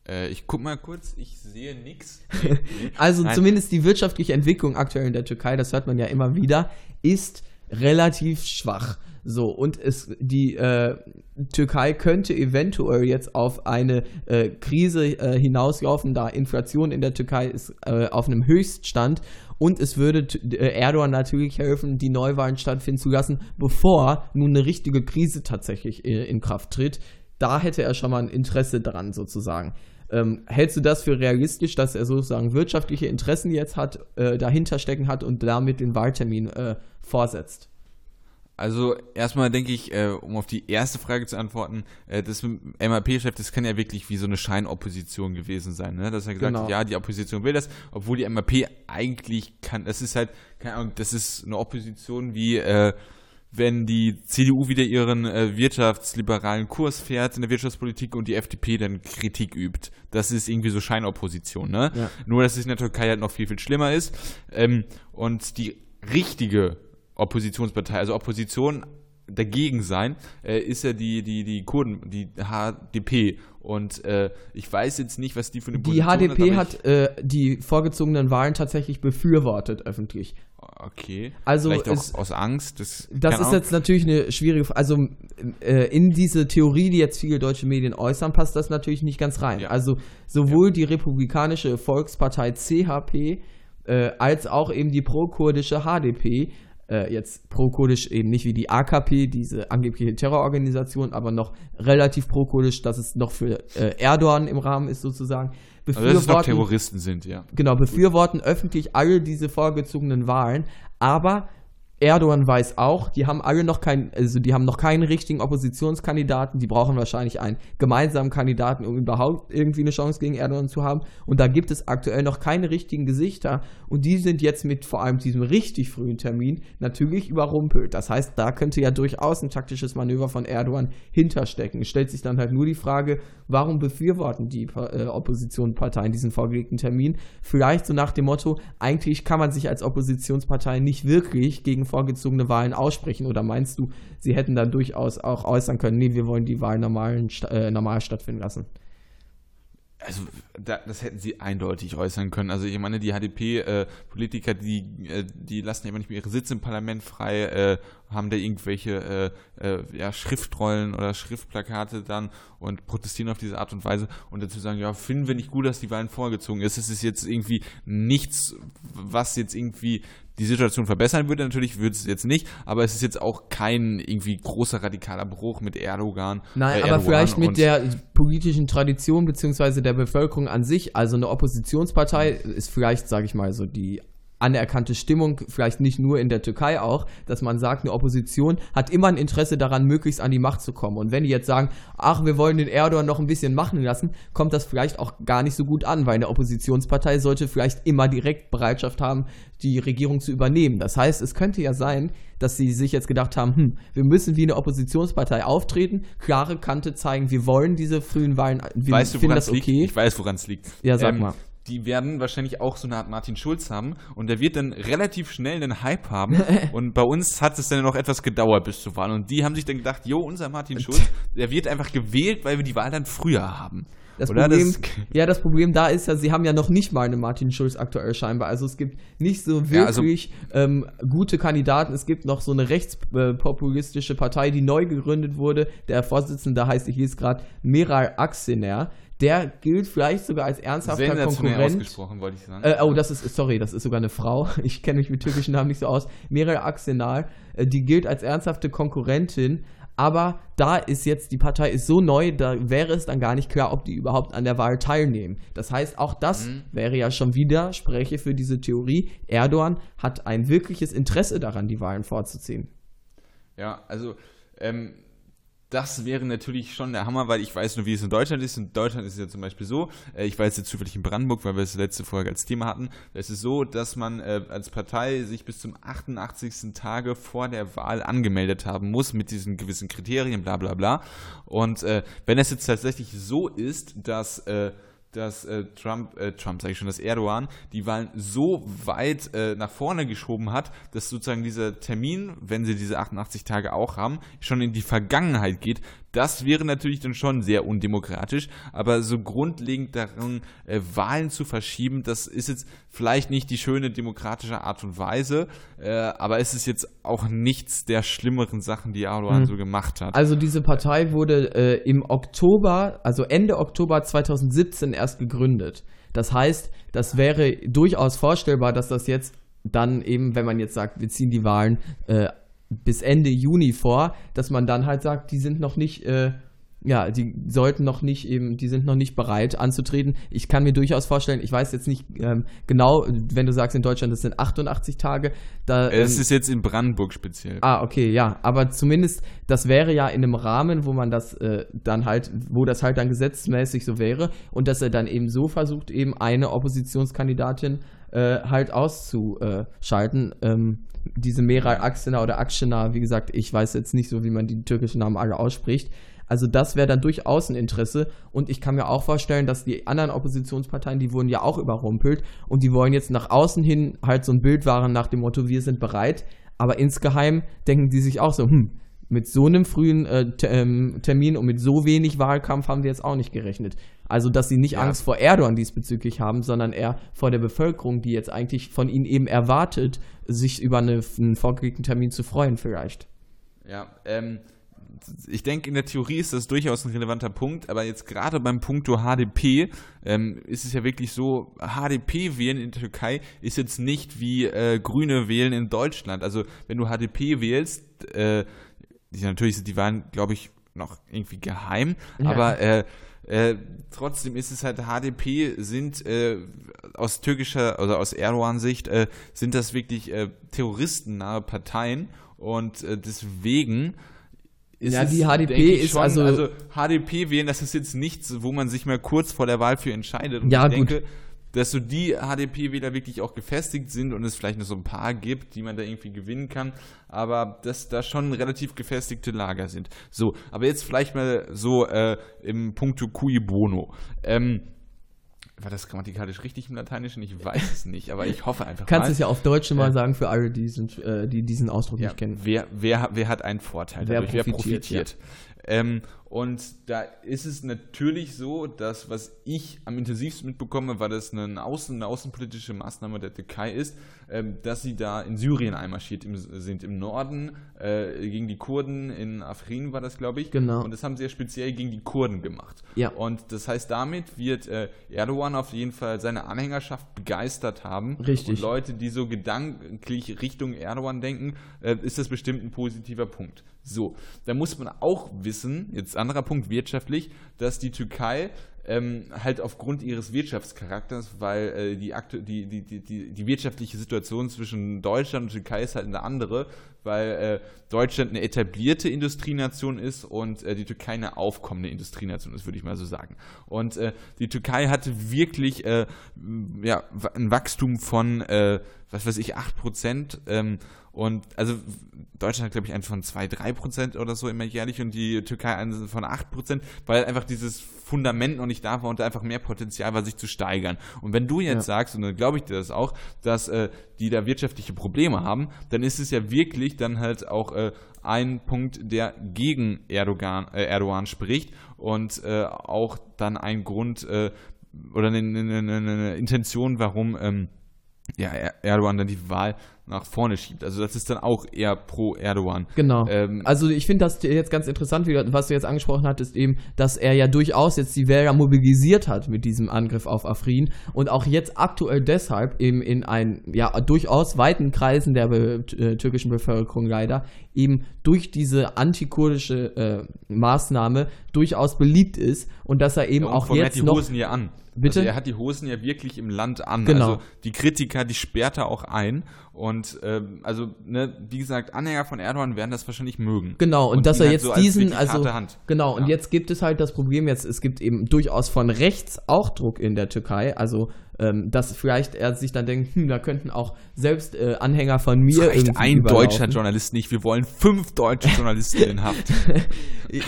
Äh, ich guck mal kurz, ich sehe nichts. also Nein. zumindest die wirtschaftliche Entwicklung aktuell in der Türkei, das hört man ja immer wieder, ist relativ schwach. So, und es, die äh, Türkei könnte eventuell jetzt auf eine äh, Krise äh, hinauslaufen, da Inflation in der Türkei ist äh, auf einem Höchststand und es würde äh, Erdogan natürlich helfen, die Neuwahlen stattfinden zu lassen, bevor nun eine richtige Krise tatsächlich äh, in Kraft tritt. Da hätte er schon mal ein Interesse dran, sozusagen. Ähm, hältst du das für realistisch, dass er sozusagen wirtschaftliche Interessen jetzt hat, äh, dahinter stecken hat und damit den Wahltermin äh, vorsetzt? Also erstmal denke ich, äh, um auf die erste Frage zu antworten, äh, das MAP-Chef, das kann ja wirklich wie so eine Scheinopposition gewesen sein, ne? Dass er gesagt genau. hat, ja, die Opposition will das, obwohl die MAP eigentlich kann, das ist halt, keine Ahnung, das ist eine Opposition wie äh, wenn die CDU wieder ihren äh, wirtschaftsliberalen Kurs fährt in der Wirtschaftspolitik und die FDP dann Kritik übt. Das ist irgendwie so Scheinopposition, ne? Ja. Nur, dass es in der Türkei halt noch viel, viel schlimmer ist. Ähm, und die richtige Oppositionspartei, also Opposition dagegen sein, äh, ist ja die, die, die Kurden, die HDP. Und äh, ich weiß jetzt nicht, was die für eine Die HDP hat, hat äh, die vorgezogenen Wahlen tatsächlich befürwortet öffentlich. Okay. Also Vielleicht auch es, aus Angst. Das, das ist jetzt natürlich eine schwierige Frage. Also äh, in diese Theorie, die jetzt viele deutsche Medien äußern, passt das natürlich nicht ganz rein. Ja. Also sowohl ja. die Republikanische Volkspartei CHP äh, als auch eben die pro-kurdische HDP, äh, jetzt pro-kurdisch eben nicht wie die AKP, diese angebliche Terrororganisation, aber noch relativ pro-kurdisch, dass es noch für äh, Erdogan im Rahmen ist sozusagen. Also dass es noch Terroristen sind, ja. Genau, befürworten öffentlich alle diese vorgezogenen Wahlen, aber Erdogan weiß auch, die haben alle noch keinen, also die haben noch keinen richtigen Oppositionskandidaten, die brauchen wahrscheinlich einen gemeinsamen Kandidaten, um überhaupt irgendwie eine Chance gegen Erdogan zu haben. Und da gibt es aktuell noch keine richtigen Gesichter. Und die sind jetzt mit vor allem diesem richtig frühen Termin natürlich überrumpelt. Das heißt, da könnte ja durchaus ein taktisches Manöver von Erdogan hinterstecken. Es stellt sich dann halt nur die Frage, warum befürworten die äh, Oppositionsparteien diesen vorgelegten Termin? Vielleicht so nach dem Motto, eigentlich kann man sich als Oppositionspartei nicht wirklich gegen vorgezogene Wahlen aussprechen? Oder meinst du, sie hätten da durchaus auch äußern können, nee, wir wollen die Wahlen normalen, äh, normal stattfinden lassen? Also da, das hätten sie eindeutig äußern können. Also ich meine, die HDP-Politiker, äh, die, äh, die lassen immer nicht mehr ihre Sitze im Parlament frei, äh, haben da irgendwelche äh, äh, ja, Schriftrollen oder Schriftplakate dann und protestieren auf diese Art und Weise und dazu sagen, ja, finden wir nicht gut, dass die Wahlen vorgezogen ist. Es ist jetzt irgendwie nichts, was jetzt irgendwie die Situation verbessern würde. Natürlich würde es jetzt nicht, aber es ist jetzt auch kein irgendwie großer radikaler Bruch mit Erdogan. Nein, äh, aber Erdogan vielleicht mit der politischen Tradition beziehungsweise der Bevölkerung an sich. Also eine Oppositionspartei ist vielleicht, sage ich mal, so die anerkannte Stimmung, vielleicht nicht nur in der Türkei auch, dass man sagt, eine Opposition hat immer ein Interesse daran, möglichst an die Macht zu kommen. Und wenn die jetzt sagen, ach, wir wollen den Erdogan noch ein bisschen machen lassen, kommt das vielleicht auch gar nicht so gut an, weil eine Oppositionspartei sollte vielleicht immer direkt Bereitschaft haben, die Regierung zu übernehmen. Das heißt, es könnte ja sein, dass sie sich jetzt gedacht haben, hm, wir müssen wie eine Oppositionspartei auftreten, klare Kante zeigen, wir wollen diese frühen Wahlen, wir weißt du, finden das okay. Liegt? Ich weiß, woran es liegt. Ja, sag ähm, mal die werden wahrscheinlich auch so eine Art Martin Schulz haben und der wird dann relativ schnell einen Hype haben und bei uns hat es dann noch etwas gedauert bis zur Wahl und die haben sich dann gedacht, jo, unser Martin Schulz, der wird einfach gewählt, weil wir die Wahl dann früher haben. Das Problem, das ja, das Problem da ist ja, sie haben ja noch nicht mal eine Martin Schulz aktuell scheinbar. Also es gibt nicht so wirklich ja, also ähm, gute Kandidaten. Es gibt noch so eine rechtspopulistische Partei, die neu gegründet wurde. Der Vorsitzende heißt, ich lese gerade, Meral Aksener der gilt vielleicht sogar als ernsthafter Konkurrent. ausgesprochen, wollte ich sagen. Äh, oh, das ist, sorry, das ist sogar eine Frau. Ich kenne mich mit türkischen Namen nicht so aus. Meral Aksenal, äh, die gilt als ernsthafte Konkurrentin. Aber da ist jetzt, die Partei ist so neu, da wäre es dann gar nicht klar, ob die überhaupt an der Wahl teilnehmen. Das heißt, auch das mhm. wäre ja schon wieder Spreche für diese Theorie. Erdogan hat ein wirkliches Interesse daran, die Wahlen vorzuziehen. Ja, also ähm, das wäre natürlich schon der Hammer, weil ich weiß nur, wie es in Deutschland ist. In Deutschland ist es ja zum Beispiel so, äh, ich weiß jetzt zufällig in Brandenburg, weil wir es letzte Folge als Thema hatten, es ist so, dass man äh, als Partei sich bis zum 88. Tage vor der Wahl angemeldet haben muss mit diesen gewissen Kriterien, bla bla bla. Und äh, wenn es jetzt tatsächlich so ist, dass äh, dass äh, Trump, äh, Trump sage ich schon, dass Erdogan die Wahlen so weit äh, nach vorne geschoben hat, dass sozusagen dieser Termin, wenn sie diese 88 Tage auch haben, schon in die Vergangenheit geht, das wäre natürlich dann schon sehr undemokratisch, aber so grundlegend daran, äh, Wahlen zu verschieben, das ist jetzt vielleicht nicht die schöne demokratische Art und Weise, äh, aber es ist jetzt auch nichts der schlimmeren Sachen, die Erdogan mhm. so gemacht hat. Also diese Partei wurde äh, im Oktober, also Ende Oktober 2017 erst gegründet. Das heißt, das wäre durchaus vorstellbar, dass das jetzt dann eben, wenn man jetzt sagt, wir ziehen die Wahlen äh, bis Ende Juni vor, dass man dann halt sagt, die sind noch nicht, äh, ja, die sollten noch nicht eben, die sind noch nicht bereit anzutreten. Ich kann mir durchaus vorstellen, ich weiß jetzt nicht ähm, genau, wenn du sagst in Deutschland, das sind 88 Tage. Da, ähm, es ist jetzt in Brandenburg speziell. Ah, okay, ja, aber zumindest, das wäre ja in einem Rahmen, wo man das äh, dann halt, wo das halt dann gesetzmäßig so wäre und dass er dann eben so versucht, eben eine Oppositionskandidatin äh, halt auszuschalten. Ähm, diese Meral Akşener oder Akşener, wie gesagt, ich weiß jetzt nicht so, wie man die türkischen Namen alle ausspricht. Also das wäre dann durchaus ein Interesse und ich kann mir auch vorstellen, dass die anderen Oppositionsparteien, die wurden ja auch überrumpelt und die wollen jetzt nach außen hin halt so ein Bild wahren nach dem Motto, wir sind bereit, aber insgeheim denken die sich auch so, hm, mit so einem frühen äh, ähm, Termin und mit so wenig Wahlkampf haben wir jetzt auch nicht gerechnet. Also, dass sie nicht ja. Angst vor Erdogan diesbezüglich haben, sondern eher vor der Bevölkerung, die jetzt eigentlich von ihnen eben erwartet, sich über eine, einen vorgelegten Termin zu freuen, vielleicht. Ja, ähm, ich denke, in der Theorie ist das durchaus ein relevanter Punkt, aber jetzt gerade beim Punkto HDP ähm, ist es ja wirklich so, HDP wählen in der Türkei ist jetzt nicht wie äh, Grüne wählen in Deutschland. Also wenn du HDP wählst, äh, die, natürlich sind die Wahlen, glaube ich, noch irgendwie geheim, ja. aber äh, äh, trotzdem ist es halt HDP sind äh, aus türkischer oder aus Erdogan-Sicht äh, sind das wirklich äh, terroristennahe Parteien und äh, deswegen ist ja, die HDP ist schon, also, also HDP wählen, das ist jetzt nichts, wo man sich mal kurz vor der Wahl für entscheidet. Und ja, ich gut. Dass so die HDP-Wähler wirklich auch gefestigt sind und es vielleicht noch so ein paar gibt, die man da irgendwie gewinnen kann, aber dass da schon relativ gefestigte Lager sind. So, aber jetzt vielleicht mal so äh, im Punkto cui bono. Ähm, war das grammatikalisch richtig im Lateinischen? Ich weiß es nicht, aber ich hoffe einfach Kannst mal. es ja auf Deutsch mal sagen für alle, die, sind, äh, die diesen Ausdruck Ja, nicht kennen. wer, wer, wer hat einen Vorteil Wer dadurch? profitiert, Ähm, und da ist es natürlich so, dass was ich am intensivsten mitbekomme, weil das eine, Außen, eine außenpolitische Maßnahme der Türkei ist, ähm, dass sie da in Syrien einmarschiert im, sind, im Norden äh, gegen die Kurden, in Afrin war das, glaube ich. Genau. Und das haben sie ja speziell gegen die Kurden gemacht. Ja. Und das heißt, damit wird äh, Erdogan auf jeden Fall seine Anhängerschaft begeistert haben. Richtig. Und Leute, die so gedanklich Richtung Erdogan denken, äh, ist das bestimmt ein positiver Punkt. So, da muss man auch wissen, jetzt anderer Punkt wirtschaftlich, dass die Türkei ähm, halt aufgrund ihres Wirtschaftscharakters, weil äh, die, die, die, die, die wirtschaftliche Situation zwischen Deutschland und Türkei ist halt eine andere, weil äh, Deutschland eine etablierte Industrienation ist und äh, die Türkei eine aufkommende Industrienation ist, würde ich mal so sagen. Und äh, die Türkei hatte wirklich äh, ja, ein Wachstum von, äh, was weiß ich, 8 Prozent. Ähm, und also Deutschland hat, glaube ich, einen von 2, 3 Prozent oder so immer jährlich und die Türkei einen von 8 Prozent, weil einfach dieses Fundament noch nicht da war und da einfach mehr Potenzial war, sich zu steigern. Und wenn du jetzt Ja. sagst, und dann glaube ich dir das auch, dass äh, die da wirtschaftliche Probleme haben, dann ist es ja wirklich dann halt auch äh, ein Punkt, der gegen Erdogan, äh, Erdogan spricht und äh, auch dann ein Grund äh, oder eine, eine, eine, Intention, warum ähm, ja, Er- Erdogan dann die Wahl nach vorne schiebt. Also das ist dann auch eher pro Erdogan. Genau. Ähm, also ich finde das jetzt ganz interessant, was du jetzt angesprochen hattest, eben, dass er ja durchaus jetzt die Wähler mobilisiert hat mit diesem Angriff auf Afrin und auch jetzt aktuell deshalb eben in ein ja durchaus weiten Kreisen der be äh, türkischen Bevölkerung leider eben durch diese antikurdische äh, Maßnahme durchaus beliebt ist und dass er eben und auch jetzt die noch Hosen ja an. Bitte? Also er hat die Hosen ja wirklich im Land an. Genau. Also die Kritiker, die sperrt er auch ein. Und ähm, also, ne, wie gesagt, Anhänger von Erdogan werden das wahrscheinlich mögen. Genau, und, dass ihn er halt jetzt so diesen, also genau, und Ja. jetzt gibt es halt das Problem jetzt, es gibt eben durchaus von rechts auch Druck in der Türkei, also ähm, dass vielleicht er sich dann denkt, hm, da könnten auch selbst äh, Anhänger von mir reicht ein überlaufen. deutscher Journalist nicht. Wir wollen fünf deutsche Journalisten in Haft.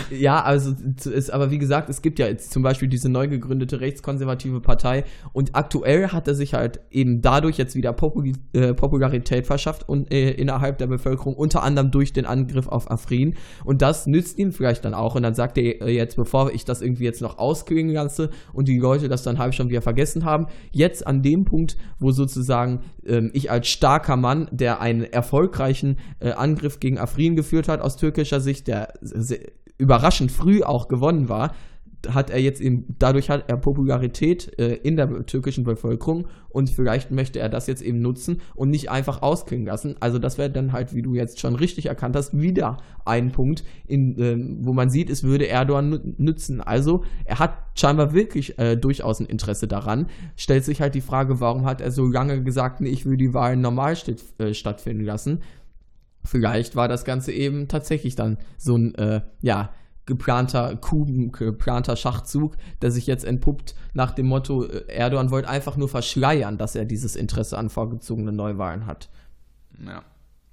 Ja, also ist, aber wie gesagt, es gibt ja jetzt zum Beispiel diese neu gegründete rechtskonservative Partei und aktuell hat er sich halt eben dadurch jetzt wieder Popul äh, Popularität verschafft und äh, innerhalb der Bevölkerung, unter anderem durch den Angriff auf Afrin und das nützt ihm vielleicht dann auch und dann sagt er äh, jetzt, bevor ich das irgendwie jetzt noch ausklingen lasse und die Leute das dann halb schon wieder vergessen haben, jetzt an dem Punkt, wo sozusagen ähm, ich als starker Mann, der einen erfolgreichen äh, Angriff gegen Afrin geführt hat aus türkischer Sicht, der überraschend früh auch gewonnen war, hat er jetzt eben, dadurch hat er Popularität äh, in der türkischen Bevölkerung und vielleicht möchte er das jetzt eben nutzen und nicht einfach ausklingen lassen. Also das wäre dann halt, wie du jetzt schon richtig erkannt hast, wieder ein Punkt, in, ähm, wo man sieht, es würde Erdogan nü- nützen. Also er hat scheinbar wirklich äh, durchaus ein Interesse daran. Stellt sich halt die Frage, warum hat er so lange gesagt, nee, ich will die Wahlen normal statt, äh, stattfinden lassen. Vielleicht war das Ganze eben tatsächlich dann so ein, äh, ja, geplanter Coup, geplanter Schachzug, der sich jetzt entpuppt nach dem Motto, äh, Erdogan wollte einfach nur verschleiern, dass er dieses Interesse an vorgezogenen Neuwahlen hat. Ja.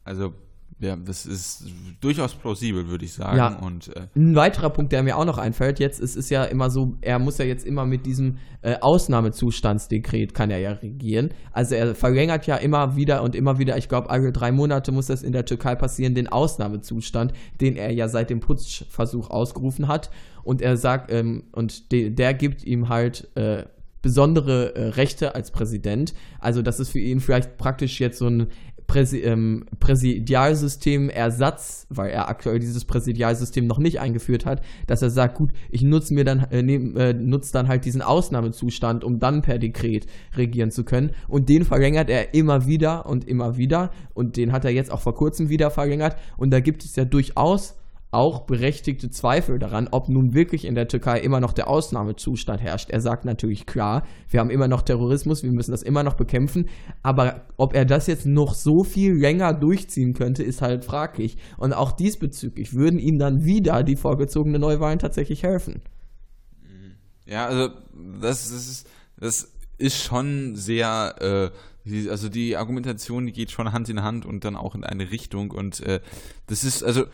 Also, ja, das ist durchaus plausibel, würde ich sagen. Ja. Und äh, Ein weiterer Punkt, der mir auch noch einfällt, jetzt ist es ja immer so, er muss ja jetzt immer mit diesem äh, Ausnahmezustandsdekret kann er ja regieren. Also er verlängert ja immer wieder und immer wieder, ich glaube alle drei Monate muss das in der Türkei passieren, den Ausnahmezustand, den er ja seit dem Putschversuch ausgerufen hat. Und er sagt, ähm, und de der gibt ihm halt äh, besondere äh, Rechte als Präsident. Also das ist für ihn vielleicht praktisch jetzt so ein Präsi ähm, Präsidialsystem Ersatz, weil er aktuell dieses Präsidialsystem noch nicht eingeführt hat, dass er sagt, gut, ich nutze mir dann äh, nehm, äh, nutze dann halt diesen Ausnahmezustand, um dann per Dekret regieren zu können. Und den verlängert er immer wieder und immer wieder. Und den hat er jetzt auch vor kurzem wieder verlängert. Und da gibt es ja durchaus auch berechtigte Zweifel daran, ob nun wirklich in der Türkei immer noch der Ausnahmezustand herrscht. Er sagt natürlich klar, wir haben immer noch Terrorismus, wir müssen das immer noch bekämpfen, aber ob er das jetzt noch so viel länger durchziehen könnte, ist halt fraglich. Und auch diesbezüglich würden ihm dann wieder die vorgezogenen Neuwahlen tatsächlich helfen. Ja, also das, ist, das ist schon sehr, äh, also die Argumentation, die geht schon Hand in Hand und dann auch in eine Richtung und äh, das ist, also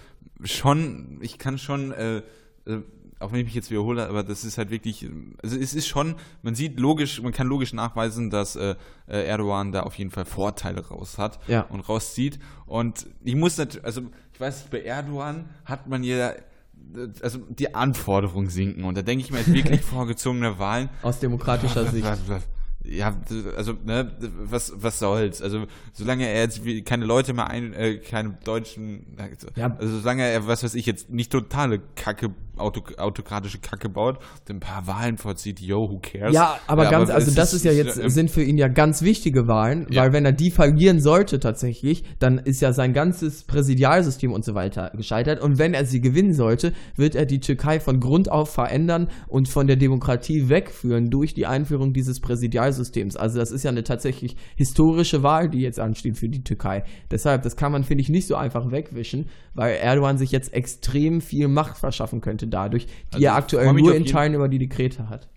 schon, ich kann schon, äh, äh, auch wenn ich mich jetzt wiederhole, aber das ist halt wirklich, also es ist schon, man sieht logisch, man kann logisch nachweisen, dass äh, äh Erdogan da auf jeden Fall Vorteile raus hat ja. und rauszieht. Und ich muss natürlich, also ich weiß nicht, bei Erdogan hat man ja also die Anforderungen sinken. Und da denke ich mir jetzt wirklich vorgezogene Wahlen. Aus demokratischer Sicht ja, also, ne, was, was soll's? Also, solange er jetzt keine Leute mehr ein, äh, keine deutschen, ja. also solange er, was weiß ich, jetzt nicht totale Kacke, auto, autokratische Kacke baut, ein paar Wahlen vorzieht, yo, who cares? Ja, aber ja, ganz, aber also das ist, ist ja jetzt, äh, sind für ihn ja ganz wichtige Wahlen, ja. weil wenn er die verlieren sollte tatsächlich, dann ist ja sein ganzes Präsidialsystem und so weiter gescheitert und wenn er sie gewinnen sollte, wird er die Türkei von Grund auf verändern und von der Demokratie wegführen durch die Einführung dieses Präsidialsystems. Also das ist ja eine tatsächlich historische Wahl, die jetzt ansteht für die Türkei. Deshalb, das kann man, finde ich, nicht so einfach wegwischen, weil Erdogan sich jetzt extrem viel Macht verschaffen könnte dadurch, die also er aktuell nur in Teilen über die Dekrete hat.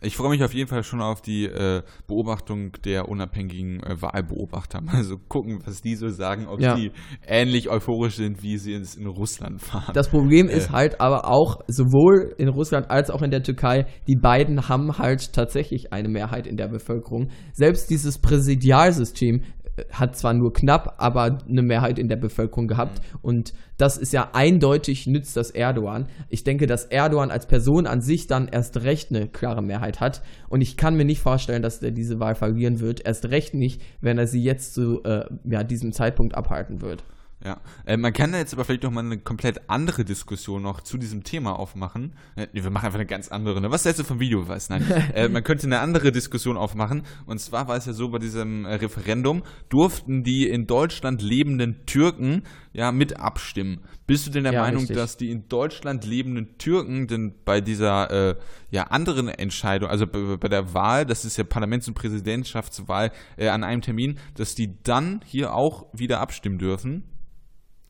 Ich freue mich auf jeden Fall schon auf die äh, Beobachtung der unabhängigen äh, Wahlbeobachter. Also gucken, was die so sagen, ob ja. die ähnlich euphorisch sind, wie sie es in Russland fahren. Das Problem äh. ist halt aber auch sowohl in Russland als auch in der Türkei, die beiden haben halt tatsächlich eine Mehrheit in der Bevölkerung. Selbst dieses Präsidialsystem hat zwar nur knapp, aber eine Mehrheit in der Bevölkerung gehabt. Mhm. Und das ist ja eindeutig nützt das Erdogan. Ich denke, dass Erdogan als Person an sich dann erst recht eine klare Mehrheit hat. Und ich kann mir nicht vorstellen, dass er diese Wahl verlieren wird. Erst recht nicht, wenn er sie jetzt zu äh, ja, diesem Zeitpunkt abhalten wird. Ja, äh, man kann da jetzt aber vielleicht noch mal eine komplett andere Diskussion noch zu diesem Thema aufmachen. Äh, wir machen einfach eine ganz andere. Ne? Was hältst du vom Video? Was? Nein, äh, man könnte eine andere Diskussion aufmachen. Und zwar war es ja so bei diesem äh, Referendum durften die in Deutschland lebenden Türken ja mit abstimmen. Bist du denn der ja, Meinung, richtig. dass die in Deutschland lebenden Türken denn bei dieser äh, ja anderen Entscheidung, also bei, bei, der Wahl, das ist ja Parlaments- und Präsidentschaftswahl äh, an einem Termin, dass die dann hier auch wieder abstimmen dürfen?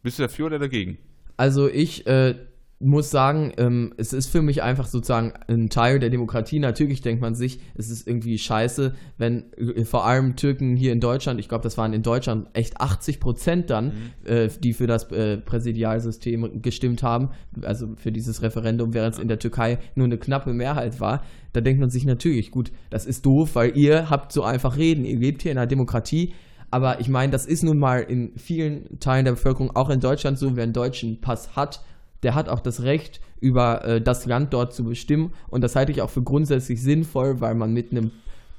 Bist du dafür oder dagegen? Also ich äh, muss sagen, ähm, es ist für mich einfach sozusagen ein Teil der Demokratie. Natürlich denkt man sich, es ist irgendwie scheiße, wenn äh, vor allem Türken hier in Deutschland, ich glaube, das waren in Deutschland echt 80 Prozent dann, mhm. äh, die für das äh, Präsidialsystem gestimmt haben, also für dieses Referendum, während es in der Türkei nur eine knappe Mehrheit war. Da denkt man sich natürlich, gut, das ist doof, weil ihr habt so einfach reden. Ihr lebt hier in einer Demokratie, aber ich meine, das ist nun mal in vielen Teilen der Bevölkerung, auch in Deutschland so, wer einen deutschen Pass hat, der hat auch das Recht, über äh, das Land dort zu bestimmen. Und das halte ich auch für grundsätzlich sinnvoll, weil man mit einem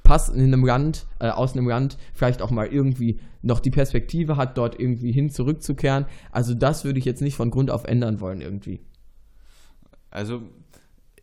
Pass in einem Land, äh, aus einem Land vielleicht auch mal irgendwie noch die Perspektive hat, dort irgendwie hin zurückzukehren. Also das würde ich jetzt nicht von Grund auf ändern wollen irgendwie. Also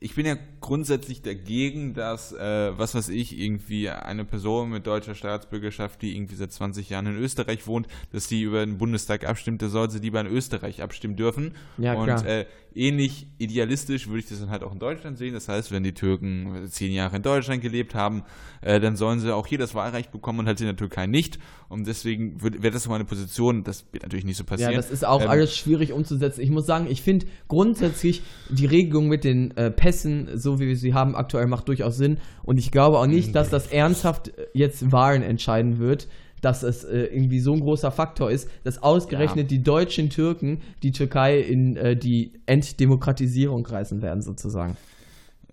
ich bin ja grundsätzlich dagegen, dass, äh, was weiß ich, irgendwie eine Person mit deutscher Staatsbürgerschaft, die irgendwie seit 20 Jahren in Österreich wohnt, dass die über den Bundestag abstimmt, da soll sie lieber in Österreich abstimmen dürfen. Ja, Und klar. Äh, ähnlich idealistisch würde ich das dann halt auch in Deutschland sehen. Das heißt, wenn die Türken zehn Jahre in Deutschland gelebt haben, äh, dann sollen sie auch hier das Wahlrecht bekommen und halt in der Türkei nicht. Und deswegen wäre das so meine Position. Das wird natürlich nicht so passieren. Ja, das ist auch ähm, alles schwierig umzusetzen. Ich muss sagen, ich finde grundsätzlich die Regelung mit den äh, Pässen, so wie wir sie haben, aktuell macht durchaus Sinn. Und ich glaube auch nicht, dass das ernsthaft jetzt Wahlen entscheiden wird dass es äh, irgendwie so ein großer Faktor ist, dass ausgerechnet ja. die deutschen Türken die Türkei in äh, die Entdemokratisierung reißen werden, sozusagen.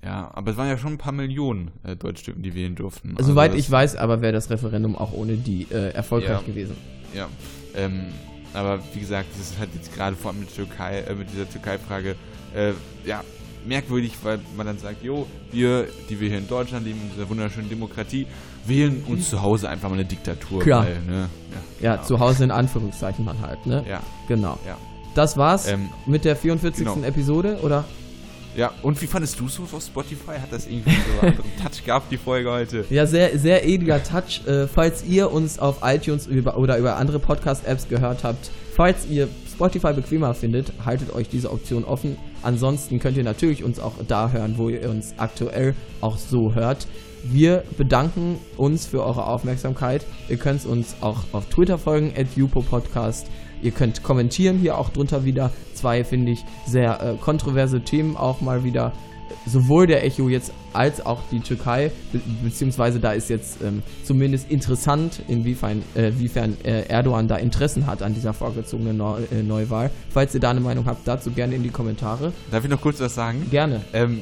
Ja, aber es waren ja schon ein paar Millionen äh, Deutschtürken, die wählen durften. Also Soweit ich weiß, aber wäre das Referendum auch ohne die äh, erfolgreich ja, gewesen. Ja, ähm, aber wie gesagt, das ist halt jetzt gerade vor allem mit, Türkei, äh, mit dieser Türkei-Frage, äh, ja, merkwürdig, weil man dann sagt, jo, wir, die wir hier in Deutschland leben, in dieser wunderschönen Demokratie, wählen uns zu Hause einfach mal eine Diktatur. Klar. Weil, ne? Ja, genau. zu Hause in Anführungszeichen man halt, ne? Ja, Genau. ja. Das war's Ähm, mit der 44. genau. Episode, oder? Ja, und wie fandest du es so auf Spotify? Hat das irgendwie so einen Touch gehabt, die Folge heute? Ja, sehr, sehr edler Touch. Äh, falls ihr uns auf iTunes über, oder über andere Podcast-Apps gehört habt, falls ihr Spotify bequemer findet, haltet euch diese Option offen. Ansonsten könnt ihr natürlich uns auch da hören, wo ihr uns aktuell auch so hört. Wir bedanken uns für eure Aufmerksamkeit. Ihr könnt uns auch auf Twitter folgen, at Podcast. Ihr könnt kommentieren hier auch drunter wieder. Zwei, finde ich, sehr äh, kontroverse Themen auch mal wieder. Sowohl der Echo jetzt als auch die Türkei, be beziehungsweise da ist jetzt ähm, zumindest interessant, inwiefern, äh, inwiefern äh, Erdogan da Interessen hat an dieser vorgezogenen Neu äh, Neuwahl. Falls ihr da eine Meinung habt, dazu gerne in die Kommentare. Darf ich noch kurz was sagen? Gerne. Ähm,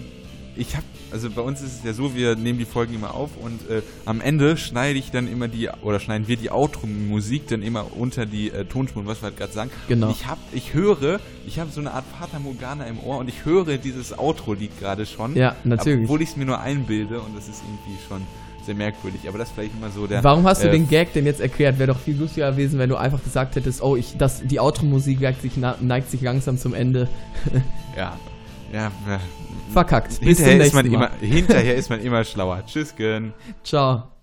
ich habe, also bei uns ist es ja so, wir nehmen die Folgen immer auf und äh, am Ende schneide ich dann immer die, oder schneiden wir die Outro-Musik dann immer unter die äh, Tonspuren, was wir halt gerade sagen. Genau. Und ich hab, ich höre, ich habe so eine Art Fata Morgana im Ohr und ich höre dieses Outro-Lied gerade schon. Ja, natürlich. Obwohl ich es mir nur einbilde und das ist irgendwie schon sehr merkwürdig. Aber das ist vielleicht immer so der. Warum hast du äh, den Gag denn jetzt erklärt? Wäre doch viel lustiger gewesen, wenn du einfach gesagt hättest, oh, ich, das, die Outro-Musik neigt sich, neigt sich langsam zum Ende. Ja. Ja, ja. Verkackt. Bis Hinterher ist, man immer, hinterher ist man immer schlauer. Tschüss, Gön. Ciao.